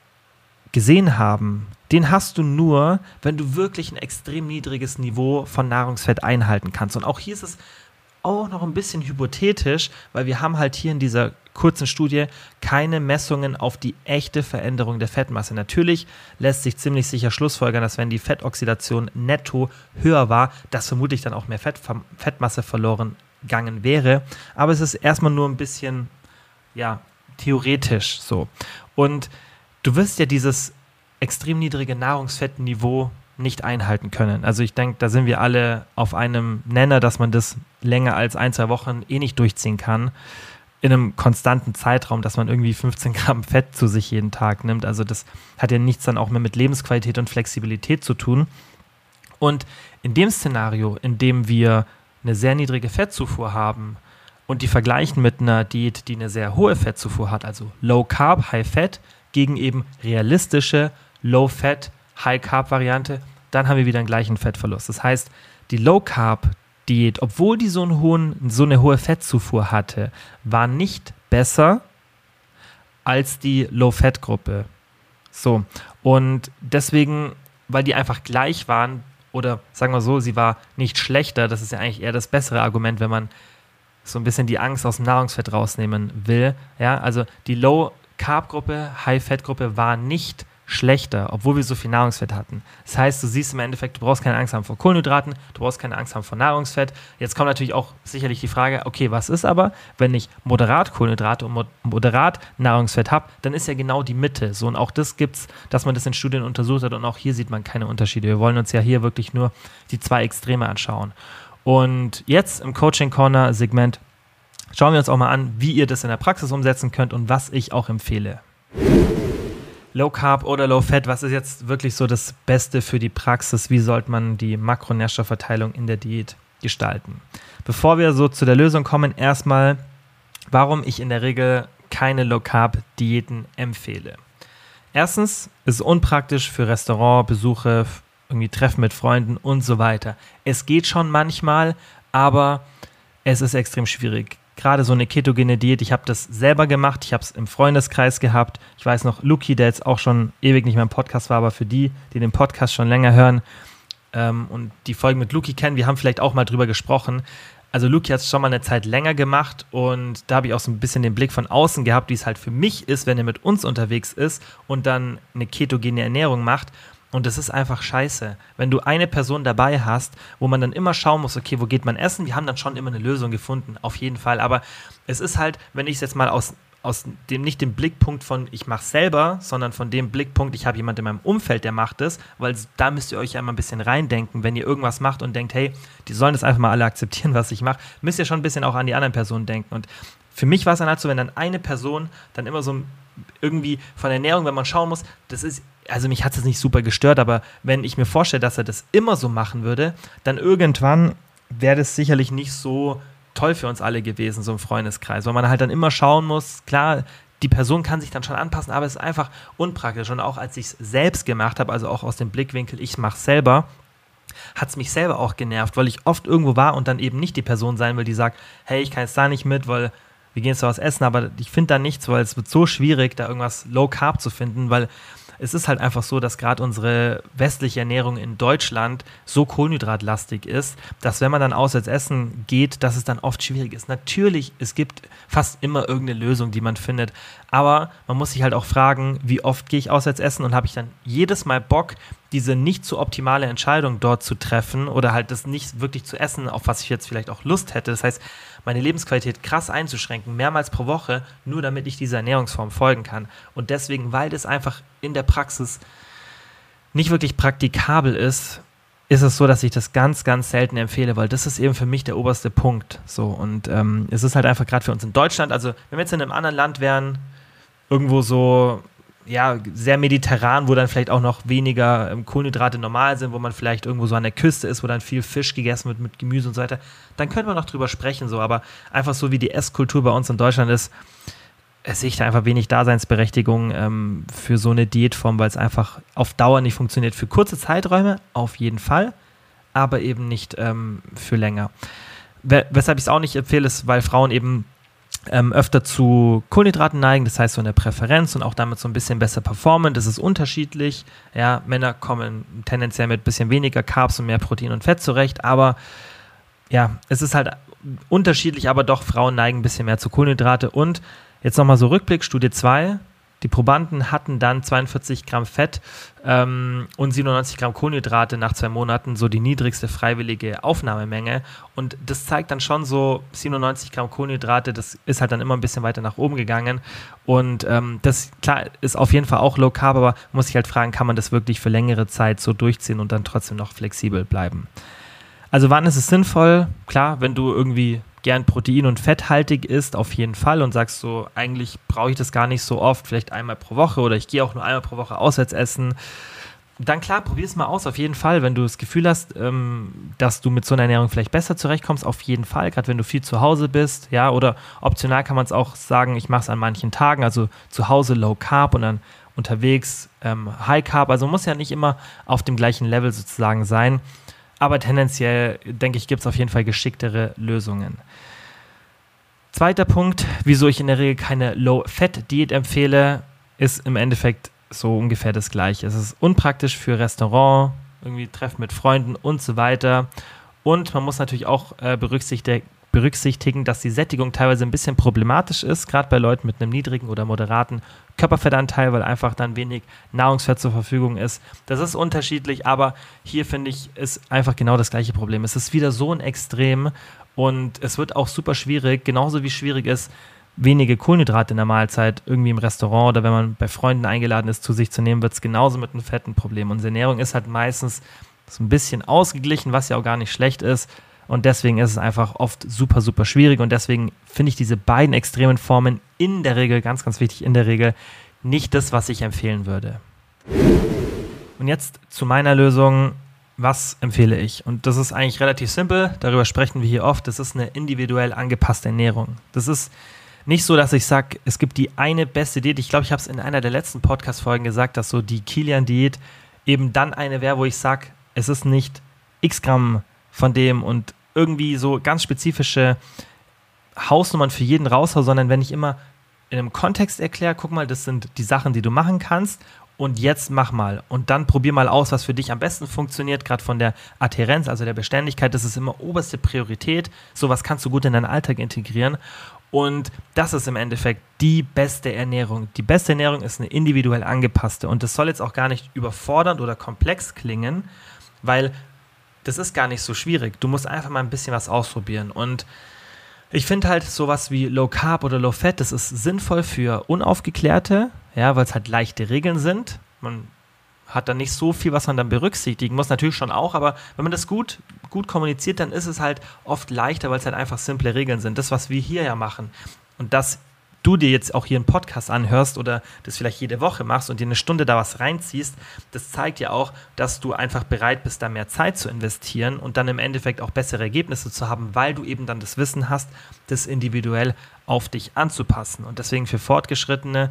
A: gesehen haben, den hast du nur, wenn du wirklich ein extrem niedriges Niveau von Nahrungsfett einhalten kannst. Und auch hier ist es auch noch ein bisschen hypothetisch, weil wir haben halt hier in dieser kurzen Studie keine Messungen auf die echte Veränderung der Fettmasse. Natürlich lässt sich ziemlich sicher schlussfolgern, dass wenn die Fettoxidation netto höher war, dass vermutlich dann auch mehr Fett, Fettmasse verloren gegangen wäre. Aber es ist erstmal nur ein bisschen, ja, theoretisch so. Und du wirst ja dieses extrem niedrige Nahrungsfettniveau nicht einhalten können. Also ich denke, da sind wir alle auf einem Nenner, dass man das länger als ein, zwei Wochen eh nicht durchziehen kann. In einem konstanten Zeitraum, dass man irgendwie 15 Gramm Fett zu sich jeden Tag nimmt. Also das hat ja nichts dann auch mehr mit Lebensqualität und Flexibilität zu tun. Und in dem Szenario, in dem wir eine sehr niedrige Fettzufuhr haben und die vergleichen mit einer Diät, die eine sehr hohe Fettzufuhr hat, also Low Carb, High Fat, gegen eben realistische Low Fat, High Carb Variante, dann haben wir wieder einen gleichen Fettverlust. Das heißt, die Low Carb Diät, obwohl die so, hohen, so eine hohe Fettzufuhr hatte, war nicht besser als die Low Fat Gruppe. So, und deswegen, weil die einfach gleich waren, oder sagen wir so, sie war nicht schlechter, das ist ja eigentlich eher das bessere Argument, wenn man so ein bisschen die Angst aus dem Nahrungsfett rausnehmen will. Ja, also die Low Carb Gruppe, High Fat Gruppe war nicht schlechter, obwohl wir so viel Nahrungsfett hatten. Das heißt, du siehst im Endeffekt, du brauchst keine Angst haben vor Kohlenhydraten, du brauchst keine Angst haben vor Nahrungsfett. Jetzt kommt natürlich auch sicherlich die Frage, okay, was ist aber, wenn ich moderat Kohlenhydrate und moderat Nahrungsfett habe, dann ist ja genau die Mitte. So und auch das gibt es, dass man das in Studien untersucht hat und auch hier sieht man keine Unterschiede. Wir wollen uns ja hier wirklich nur die zwei Extreme anschauen. Und jetzt im Coaching Corner Segment schauen wir uns auch mal an, wie ihr das in der Praxis umsetzen könnt und was ich auch empfehle. Low Carb oder Low Fat, was ist jetzt wirklich so das Beste für die Praxis? Wie sollte man die Makronährstoffverteilung in der Diät gestalten? Bevor wir so zu der Lösung kommen, erstmal, warum ich in der Regel keine Low Carb Diäten empfehle. Erstens ist es unpraktisch für Restaurantbesuche, irgendwie Treffen mit Freunden und so weiter. Es geht schon manchmal, aber es ist extrem schwierig gerade so eine ketogene Diät, ich habe das selber gemacht, ich habe es im Freundeskreis gehabt. Ich weiß noch, Luki, der jetzt auch schon ewig nicht mehr im Podcast war, aber für die, die den Podcast schon länger hören ähm, und die Folgen mit Luki kennen, wir haben vielleicht auch mal drüber gesprochen. Also Luki hat es schon mal eine Zeit länger gemacht und da habe ich auch so ein bisschen den Blick von außen gehabt, wie es halt für mich ist, wenn er mit uns unterwegs ist und dann eine ketogene Ernährung macht. Und das ist einfach scheiße. Wenn du eine Person dabei hast, wo man dann immer schauen muss, okay, wo geht man essen? Wir haben dann schon immer eine Lösung gefunden, auf jeden Fall. Aber es ist halt, wenn ich es jetzt mal aus, aus dem, nicht dem Blickpunkt von ich mache selber, sondern von dem Blickpunkt, ich habe jemanden in meinem Umfeld, der macht es, weil da müsst ihr euch ja immer ein bisschen reindenken, wenn ihr irgendwas macht und denkt, hey, die sollen das einfach mal alle akzeptieren, was ich mache, müsst ihr schon ein bisschen auch an die anderen Personen denken. Und für mich war es dann halt so, wenn dann eine Person dann immer so irgendwie von Ernährung, wenn man schauen muss, das ist also mich hat es nicht super gestört, aber wenn ich mir vorstelle, dass er das immer so machen würde, dann irgendwann wäre das sicherlich nicht so toll für uns alle gewesen, so im Freundeskreis, weil man halt dann immer schauen muss, klar, die Person kann sich dann schon anpassen, aber es ist einfach unpraktisch. Und auch als ich es selbst gemacht habe, also auch aus dem Blickwinkel, ich mache es selber, hat es mich selber auch genervt, weil ich oft irgendwo war und dann eben nicht die Person sein will, die sagt, hey, ich kann jetzt da nicht mit, weil wir gehen jetzt was essen, aber ich finde da nichts, weil es wird so schwierig, da irgendwas Low Carb zu finden, weil es ist halt einfach so, dass gerade unsere westliche Ernährung in Deutschland so kohlenhydratlastig ist, dass wenn man dann auswärts essen geht, dass es dann oft schwierig ist. Natürlich, es gibt fast immer irgendeine Lösung, die man findet, aber man muss sich halt auch fragen, wie oft gehe ich auswärts essen und habe ich dann jedes Mal Bock, diese nicht so optimale Entscheidung dort zu treffen oder halt das nicht wirklich zu essen, auf was ich jetzt vielleicht auch Lust hätte. Das heißt, meine Lebensqualität krass einzuschränken, mehrmals pro Woche, nur damit ich dieser Ernährungsform folgen kann. Und deswegen, weil das einfach in der Praxis nicht wirklich praktikabel ist, ist es so, dass ich das ganz, ganz selten empfehle, weil das ist eben für mich der oberste Punkt. So und ähm, es ist halt einfach gerade für uns in Deutschland. Also wenn wir jetzt in einem anderen Land wären, irgendwo so ja, sehr mediterran, wo dann vielleicht auch noch weniger ähm, Kohlenhydrate normal sind, wo man vielleicht irgendwo so an der Küste ist, wo dann viel Fisch gegessen wird mit Gemüse und so weiter, dann könnte man noch drüber sprechen, so, aber einfach so wie die Esskultur bei uns in Deutschland ist, sehe ich da einfach wenig Daseinsberechtigung ähm, für so eine Diätform, weil es einfach auf Dauer nicht funktioniert. Für kurze Zeiträume auf jeden Fall, aber eben nicht ähm, für länger. Weshalb ich es auch nicht empfehle, ist, weil Frauen eben ähm, öfter zu Kohlenhydraten neigen, das heißt so eine Präferenz und auch damit so ein bisschen besser performen. Das ist unterschiedlich. Ja, Männer kommen tendenziell mit ein bisschen weniger Carbs und mehr Protein und Fett zurecht, aber ja, es ist halt unterschiedlich, aber doch Frauen neigen ein bisschen mehr zu Kohlenhydrate. Und jetzt nochmal so Rückblick, Studie 2, die Probanden hatten dann 42 Gramm Fett ähm, und 97 Gramm Kohlenhydrate nach zwei Monaten, so die niedrigste freiwillige Aufnahmemenge. Und das zeigt dann schon so 97 Gramm Kohlenhydrate, das ist halt dann immer ein bisschen weiter nach oben gegangen. Und ähm, das, klar, ist auf jeden Fall auch Low Carb, aber muss ich halt fragen, kann man das wirklich für längere Zeit so durchziehen und dann trotzdem noch flexibel bleiben? Also wann ist es sinnvoll? Klar, wenn du irgendwie gern protein- und fetthaltig isst, auf jeden Fall und sagst so, eigentlich brauche ich das gar nicht so oft, vielleicht einmal pro Woche oder ich gehe auch nur einmal pro Woche auswärts essen, dann klar, probier es mal aus, auf jeden Fall. Wenn du das Gefühl hast, ähm, dass du mit so einer Ernährung vielleicht besser zurechtkommst, auf jeden Fall, gerade wenn du viel zu Hause bist, ja, oder optional kann man es auch sagen, ich mache es an manchen Tagen, also zu Hause Low Carb und dann unterwegs ähm, High Carb, also muss ja nicht immer auf dem gleichen Level sozusagen sein. Aber tendenziell, denke ich, gibt es auf jeden Fall geschicktere Lösungen. Zweiter Punkt, wieso ich in der Regel keine Low-Fat-Diät empfehle, ist im Endeffekt so ungefähr das Gleiche. Es ist unpraktisch für Restaurant, irgendwie Treffen mit Freunden und so weiter. Und man muss natürlich auch äh, berücksichtigen, berücksichtigen, dass die Sättigung teilweise ein bisschen problematisch ist, gerade bei Leuten mit einem niedrigen oder moderaten Körperfettanteil, weil einfach dann wenig Nahrungsfett zur Verfügung ist. Das ist unterschiedlich, aber hier finde ich, ist einfach genau das gleiche Problem. Es ist wieder so ein Extrem und es wird auch super schwierig, genauso wie schwierig ist, wenige Kohlenhydrate in der Mahlzeit irgendwie im Restaurant oder wenn man bei Freunden eingeladen ist, zu sich zu nehmen, wird es genauso mit einem fetten Problem. Unsere Ernährung ist halt meistens so ein bisschen ausgeglichen, was ja auch gar nicht schlecht ist. Und deswegen ist es einfach oft super, super schwierig. Und deswegen finde ich diese beiden extremen Formen in der Regel, ganz, ganz wichtig, in der Regel nicht das, was ich empfehlen würde. Und jetzt zu meiner Lösung. Was empfehle ich? Und das ist eigentlich relativ simpel. Darüber sprechen wir hier oft. Das ist eine individuell angepasste Ernährung. Das ist nicht so, dass ich sage, es gibt die eine beste Diät. Ich glaube, ich habe es in einer der letzten Podcast-Folgen gesagt, dass so die Kilian-Diät eben dann eine wäre, wo ich sage, es ist nicht x Gramm von dem und irgendwie so ganz spezifische Hausnummern für jeden raushaue, sondern wenn ich immer in einem Kontext erkläre, guck mal, das sind die Sachen, die du machen kannst und jetzt mach mal und dann probier mal aus, was für dich am besten funktioniert, gerade von der Adherenz, also der Beständigkeit, das ist immer oberste Priorität. Sowas kannst du gut in deinen Alltag integrieren und das ist im Endeffekt die beste Ernährung. Die beste Ernährung ist eine individuell angepasste und das soll jetzt auch gar nicht überfordernd oder komplex klingen, weil das ist gar nicht so schwierig. Du musst einfach mal ein bisschen was ausprobieren. Und ich finde halt sowas wie Low Carb oder Low Fat, das ist sinnvoll für Unaufgeklärte, ja, weil es halt leichte Regeln sind. Man hat dann nicht so viel, was man dann berücksichtigen muss. Natürlich schon auch, aber wenn man das gut, gut kommuniziert, dann ist es halt oft leichter, weil es halt einfach simple Regeln sind. Das, was wir hier ja machen. Und das du dir jetzt auch hier einen Podcast anhörst oder das vielleicht jede Woche machst und dir eine Stunde da was reinziehst, das zeigt ja auch, dass du einfach bereit bist, da mehr Zeit zu investieren und dann im Endeffekt auch bessere Ergebnisse zu haben, weil du eben dann das Wissen hast, das individuell auf dich anzupassen. Und deswegen für Fortgeschrittene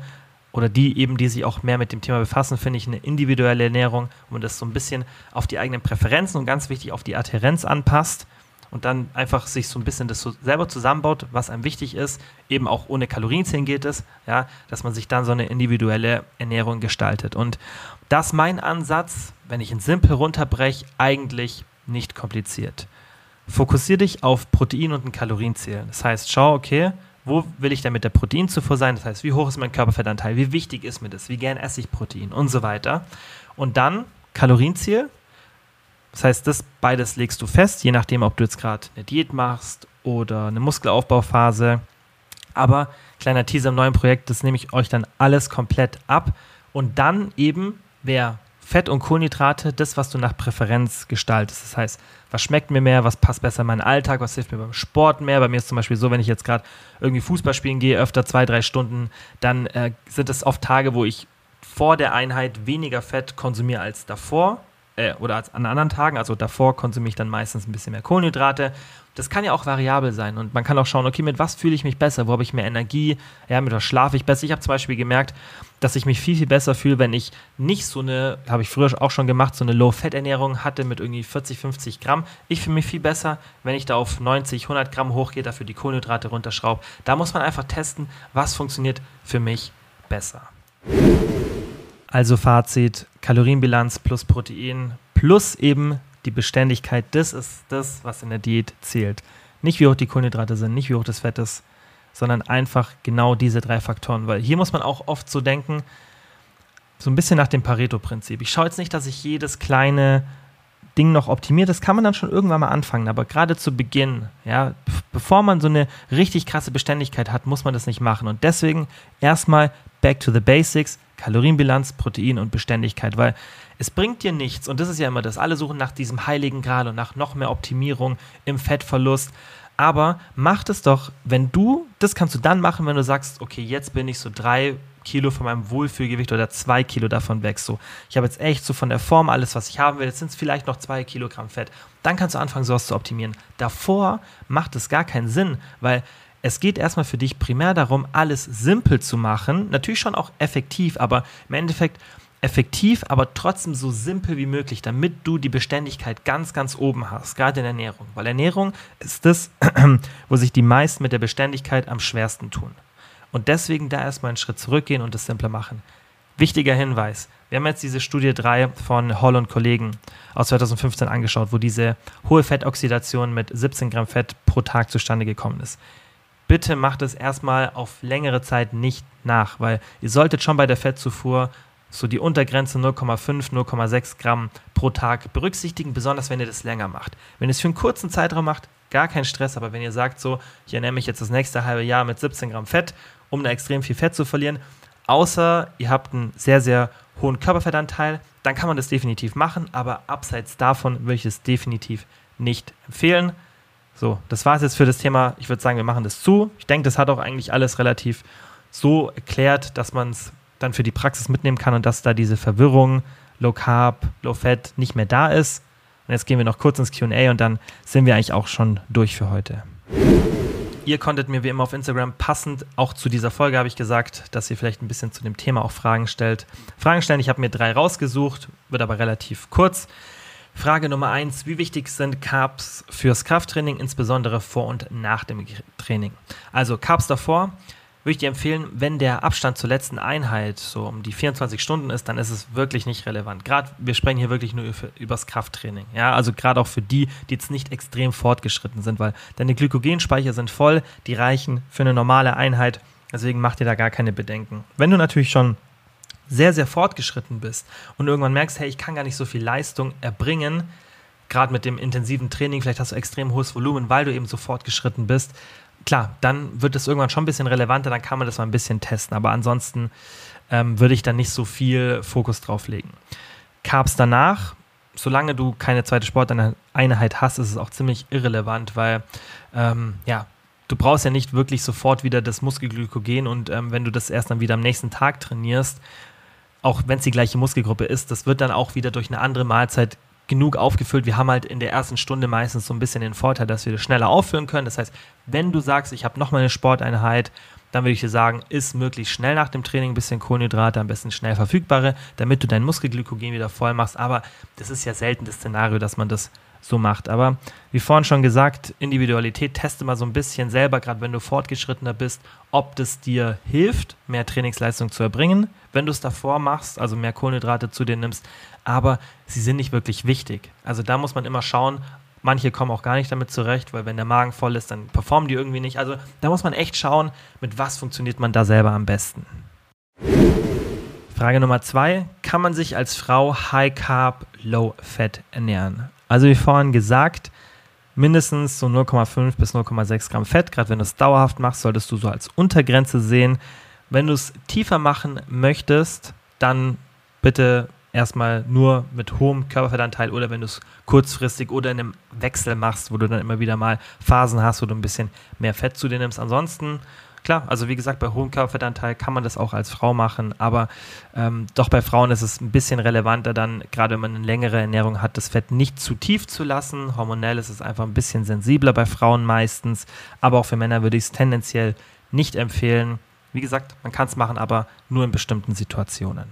A: oder die eben, die sich auch mehr mit dem Thema befassen, finde ich eine individuelle Ernährung, wo man das so ein bisschen auf die eigenen Präferenzen und ganz wichtig auf die Adherenz anpasst und dann einfach sich so ein bisschen das so selber zusammenbaut, was einem wichtig ist, eben auch ohne Kalorienzählen geht es, ja, dass man sich dann so eine individuelle Ernährung gestaltet. Und das ist mein Ansatz, wenn ich ihn simpel runterbreche, eigentlich nicht kompliziert. Fokussiere dich auf Protein und ein Kalorienziel. Das heißt, schau, okay, wo will ich denn mit der Proteinzufuhr sein? Das heißt, wie hoch ist mein Körperfettanteil? Wie wichtig ist mir das? Wie gern esse ich Protein? Und so weiter. Und dann Kalorienziel. Das heißt, das beides legst du fest, je nachdem, ob du jetzt gerade eine Diät machst oder eine Muskelaufbauphase. Aber kleiner Teaser im neuen Projekt, das nehme ich euch dann alles komplett ab. Und dann eben, wer Fett und Kohlenhydrate, das, was du nach Präferenz gestaltest. Das heißt, was schmeckt mir mehr, was passt besser in meinen Alltag, was hilft mir beim Sport mehr. Bei mir ist zum Beispiel so, wenn ich jetzt gerade irgendwie Fußball spielen gehe, öfter zwei, drei Stunden, dann äh, sind es oft Tage, wo ich vor der Einheit weniger Fett konsumiere als davor äh, oder als an anderen Tagen. Also davor konsumiere ich dann meistens ein bisschen mehr Kohlenhydrate. Das kann ja auch variabel sein und man kann auch schauen, okay, mit was fühle ich mich besser, wo habe ich mehr Energie, ja, mit was schlafe ich besser. Ich habe zum Beispiel gemerkt, dass ich mich viel, viel besser fühle, wenn ich nicht so eine, habe ich früher auch schon gemacht, so eine Low-Fat-Ernährung hatte mit irgendwie 40, 50 Gramm. Ich fühle mich viel besser, wenn ich da auf 90, 100 Gramm hochgehe, dafür die Kohlenhydrate runterschraube. Da muss man einfach testen, was funktioniert für mich besser. Also Fazit, Kalorienbilanz plus Protein plus eben die Beständigkeit, das ist das, was in der Diät zählt. Nicht wie hoch die Kohlenhydrate sind, nicht wie hoch das Fett ist, sondern einfach genau diese drei Faktoren. Weil hier muss man auch oft so denken, so ein bisschen nach dem Pareto-Prinzip. Ich schaue jetzt nicht, dass ich jedes kleine Ding noch optimiere, das kann man dann schon irgendwann mal anfangen, aber gerade zu Beginn, ja, bevor man so eine richtig krasse Beständigkeit hat, muss man das nicht machen. Und deswegen erstmal back to the basics, Kalorienbilanz, Protein und Beständigkeit, weil es bringt dir nichts, und das ist ja immer das, alle suchen nach diesem heiligen Gral und nach noch mehr Optimierung im Fettverlust. Aber mach es doch, wenn du, das kannst du dann machen, wenn du sagst, okay, jetzt bin ich so drei Kilo von meinem Wohlfühlgewicht oder zwei Kilo davon weg. So, ich habe jetzt echt so von der Form alles, was ich haben will. Jetzt sind es vielleicht noch zwei Kilogramm Fett. Dann kannst du anfangen, sowas zu optimieren. Davor macht es gar keinen Sinn, weil es geht erstmal für dich primär darum, alles simpel zu machen. Natürlich schon auch effektiv, aber im Endeffekt effektiv, aber trotzdem so simpel wie möglich, damit du die Beständigkeit ganz, ganz oben hast, gerade in Ernährung. Weil Ernährung ist das, wo sich die meisten mit der Beständigkeit am schwersten tun. Und deswegen da erstmal einen Schritt zurückgehen und das simpler machen. Wichtiger Hinweis, wir haben jetzt diese Studie 3 von Hall und Kollegen aus 2015 angeschaut, wo diese hohe Fettoxidation mit 17 Gramm Fett pro Tag zustande gekommen ist. Bitte macht es erstmal auf längere Zeit nicht nach, weil ihr solltet schon bei der Fettzufuhr so die Untergrenze 0,5, 0,6 Gramm pro Tag berücksichtigen, besonders wenn ihr das länger macht. Wenn ihr es für einen kurzen Zeitraum macht, gar kein Stress, aber wenn ihr sagt so, ich ernähre mich jetzt das nächste halbe Jahr mit 17 Gramm Fett, um da extrem viel Fett zu verlieren, außer ihr habt einen sehr, sehr hohen Körperfettanteil, dann kann man das definitiv machen, aber abseits davon würde ich es definitiv nicht empfehlen. So, das war es jetzt für das Thema. Ich würde sagen, wir machen das zu. Ich denke, das hat auch eigentlich alles relativ so erklärt, dass man es dann für die Praxis mitnehmen kann und dass da diese Verwirrung, Low Carb, Low Fat nicht mehr da ist. Und jetzt gehen wir noch kurz ins QA und dann sind wir eigentlich auch schon durch für heute. Ihr konntet mir wie immer auf Instagram passend auch zu dieser Folge habe ich gesagt, dass ihr vielleicht ein bisschen zu dem Thema auch Fragen stellt. Fragen stellen, ich habe mir drei rausgesucht, wird aber relativ kurz. Frage Nummer eins: Wie wichtig sind Carbs fürs Krafttraining, insbesondere vor und nach dem Training? Also Carbs davor würde ich dir empfehlen, wenn der Abstand zur letzten Einheit so um die 24 Stunden ist, dann ist es wirklich nicht relevant. Gerade, wir sprechen hier wirklich nur über, übers Krafttraining. Ja, also gerade auch für die, die jetzt nicht extrem fortgeschritten sind, weil deine Glykogenspeicher sind voll, die reichen für eine normale Einheit. Deswegen mach dir da gar keine Bedenken. Wenn du natürlich schon sehr, sehr fortgeschritten bist und irgendwann merkst, hey, ich kann gar nicht so viel Leistung erbringen, gerade mit dem intensiven Training, vielleicht hast du extrem hohes Volumen, weil du eben so fortgeschritten bist, klar, dann wird es irgendwann schon ein bisschen relevanter, dann kann man das mal ein bisschen testen. Aber ansonsten ähm, würde ich dann nicht so viel Fokus drauf legen. Carbs danach, solange du keine zweite Sporteinheit hast, ist es auch ziemlich irrelevant, weil ähm, ja, du brauchst ja nicht wirklich sofort wieder das Muskelglykogen und ähm, wenn du das erst dann wieder am nächsten Tag trainierst, auch wenn es die gleiche Muskelgruppe ist, das wird dann auch wieder durch eine andere Mahlzeit genug aufgefüllt. Wir haben halt in der ersten Stunde meistens so ein bisschen den Vorteil, dass wir das schneller auffüllen können. Das heißt, wenn du sagst, ich habe noch mal eine Sporteinheit, dann würde ich dir sagen, ist möglichst schnell nach dem Training ein bisschen Kohlenhydrate, am besten schnell verfügbare, damit du dein Muskelglykogen wieder voll machst. Aber das ist ja selten das Szenario, dass man das so macht. Aber wie vorhin schon gesagt, Individualität teste mal so ein bisschen selber, gerade wenn du fortgeschrittener bist, ob das dir hilft, mehr Trainingsleistung zu erbringen, wenn du es davor machst, also mehr Kohlenhydrate zu dir nimmst. Aber sie sind nicht wirklich wichtig. Also da muss man immer schauen, Manche kommen auch gar nicht damit zurecht, weil wenn der Magen voll ist, dann performen die irgendwie nicht. Also da muss man echt schauen, mit was funktioniert man da selber am besten. Frage Nummer zwei: Kann man sich als Frau High Carb, Low Fat ernähren? Also wie vorhin gesagt, mindestens so 0,5 bis 0,6 Gramm Fett. Gerade wenn du es dauerhaft machst, solltest du so als Untergrenze sehen. Wenn du es tiefer machen möchtest, dann bitte erstmal nur mit hohem Körperfettanteil oder wenn du es kurzfristig oder in einem Wechsel machst, wo du dann immer wieder mal Phasen hast, wo du ein bisschen mehr Fett zu dir nimmst. Ansonsten klar, also wie gesagt, bei hohem Körperfettanteil kann man das auch als Frau machen, aber ähm, doch bei Frauen ist es ein bisschen relevanter dann, gerade wenn man eine längere Ernährung hat, das Fett nicht zu tief zu lassen. Hormonell ist es einfach ein bisschen sensibler bei Frauen meistens, aber auch für Männer würde ich es tendenziell nicht empfehlen. Wie gesagt, man kann es machen, aber nur in bestimmten Situationen.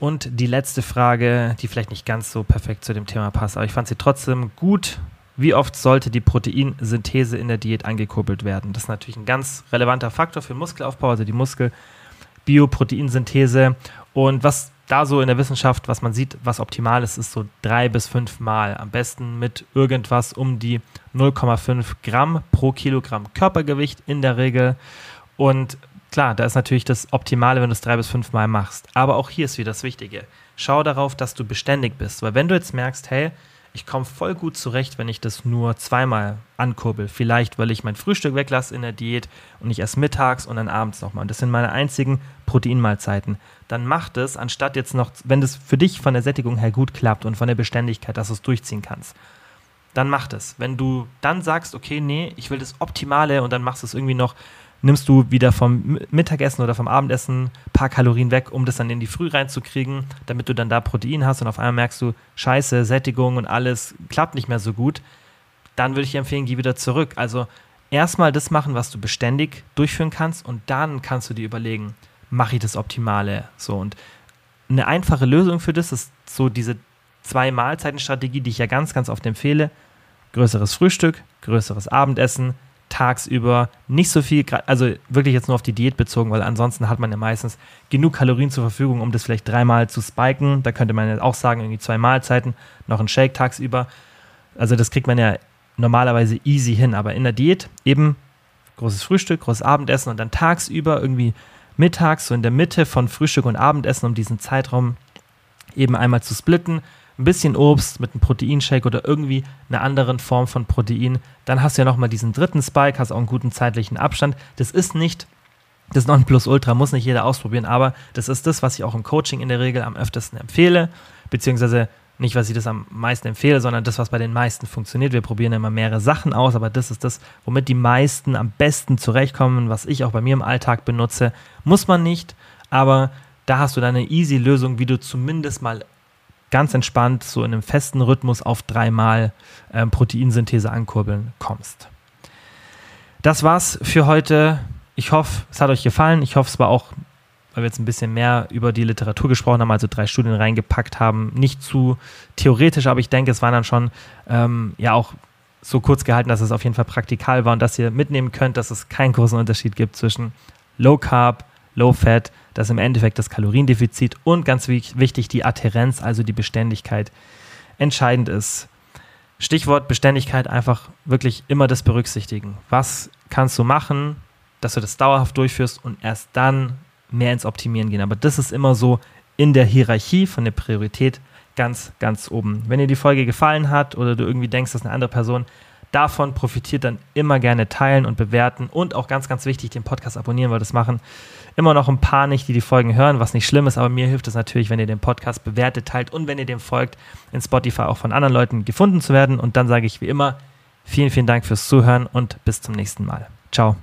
A: Und die letzte Frage, die vielleicht nicht ganz so perfekt zu dem Thema passt, aber ich fand sie trotzdem gut wie oft sollte die Proteinsynthese in der Diät angekurbelt werden? Das ist natürlich ein ganz relevanter Faktor für Muskelaufbau, also die Muskelbioproteinsynthese. Und was da so in der Wissenschaft, was man sieht, was optimal ist, ist so drei bis fünf Mal. Am besten mit irgendwas um die 0,5 Gramm pro Kilogramm Körpergewicht in der Regel. Und klar, da ist natürlich das Optimale, wenn du es drei bis fünf Mal machst. Aber auch hier ist wieder das Wichtige. Schau darauf, dass du beständig bist. Weil wenn du jetzt merkst, hey, ich komme voll gut zurecht, wenn ich das nur zweimal ankurbel. Vielleicht, weil ich mein Frühstück weglasse in der Diät und ich esse mittags und dann abends nochmal. Und das sind meine einzigen Proteinmahlzeiten. Dann mach das, anstatt jetzt noch, wenn das für dich von der Sättigung her gut klappt und von der Beständigkeit, dass du es durchziehen kannst. Dann mach das. Wenn du dann sagst, okay, nee, ich will das Optimale und dann machst du es irgendwie noch nimmst du wieder vom Mittagessen oder vom Abendessen ein paar Kalorien weg, um das dann in die Früh reinzukriegen, damit du dann da Protein hast und auf einmal merkst du, scheiße, Sättigung und alles klappt nicht mehr so gut, dann würde ich dir empfehlen, geh wieder zurück. Also erstmal das machen, was du beständig durchführen kannst und dann kannst du dir überlegen, mache ich das Optimale so und eine einfache Lösung für das ist so diese zwei Mahlzeitenstrategie, die ich ja ganz, ganz oft empfehle. Größeres Frühstück, größeres Abendessen, tagsüber nicht so viel, also wirklich jetzt nur auf die Diät bezogen, weil ansonsten hat man ja meistens genug Kalorien zur Verfügung, um das vielleicht dreimal zu spiken. Da könnte man ja auch sagen, irgendwie zwei Mahlzeiten, noch ein Shake tagsüber. Also das kriegt man ja normalerweise easy hin, aber in der Diät eben großes Frühstück, großes Abendessen und dann tagsüber irgendwie mittags, so in der Mitte von Frühstück und Abendessen, um diesen Zeitraum eben einmal zu splitten, ein bisschen Obst mit einem Proteinshake oder irgendwie einer anderen Form von Protein. Dann hast du ja nochmal diesen dritten Spike, hast auch einen guten zeitlichen Abstand. Das ist nicht das Nonplusultra, muss nicht jeder ausprobieren, aber das ist das, was ich auch im Coaching in der Regel am öftesten empfehle, beziehungsweise nicht, was ich das am meisten empfehle, sondern das, was bei den meisten funktioniert. Wir probieren immer mehrere Sachen aus, aber das ist das, womit die meisten am besten zurechtkommen, was ich auch bei mir im Alltag benutze. Muss man nicht, aber da hast du dann eine easy Lösung, wie du zumindest mal ganz entspannt so in einem festen Rhythmus auf dreimal ähm, Proteinsynthese ankurbeln kommst. Das war's für heute. Ich hoffe, es hat euch gefallen. Ich hoffe, es war auch, weil wir jetzt ein bisschen mehr über die Literatur gesprochen haben, also drei Studien reingepackt haben, nicht zu theoretisch, aber ich denke, es war dann schon ähm, ja auch so kurz gehalten, dass es auf jeden Fall praktikal war und dass ihr mitnehmen könnt, dass es keinen großen Unterschied gibt zwischen Low Carb, Low Fat, dass im Endeffekt das Kaloriendefizit und ganz wichtig die Adherenz, also die Beständigkeit, entscheidend ist. Stichwort Beständigkeit, einfach wirklich immer das berücksichtigen. Was kannst du machen, dass du das dauerhaft durchführst und erst dann mehr ins Optimieren gehen. Aber das ist immer so in der Hierarchie von der Priorität ganz, ganz oben. Wenn dir die Folge gefallen hat oder du irgendwie denkst, dass eine andere Person davon profitiert, dann immer gerne teilen und bewerten und auch ganz, ganz wichtig, den Podcast abonnieren, weil das machen immer noch ein paar nicht, die die Folgen hören, was nicht schlimm ist, aber mir hilft es natürlich, wenn ihr den Podcast bewertet, teilt und wenn ihr dem folgt, in Spotify auch von anderen Leuten gefunden zu werden. Und dann sage ich wie immer, vielen, vielen Dank fürs Zuhören und bis zum nächsten Mal. Ciao.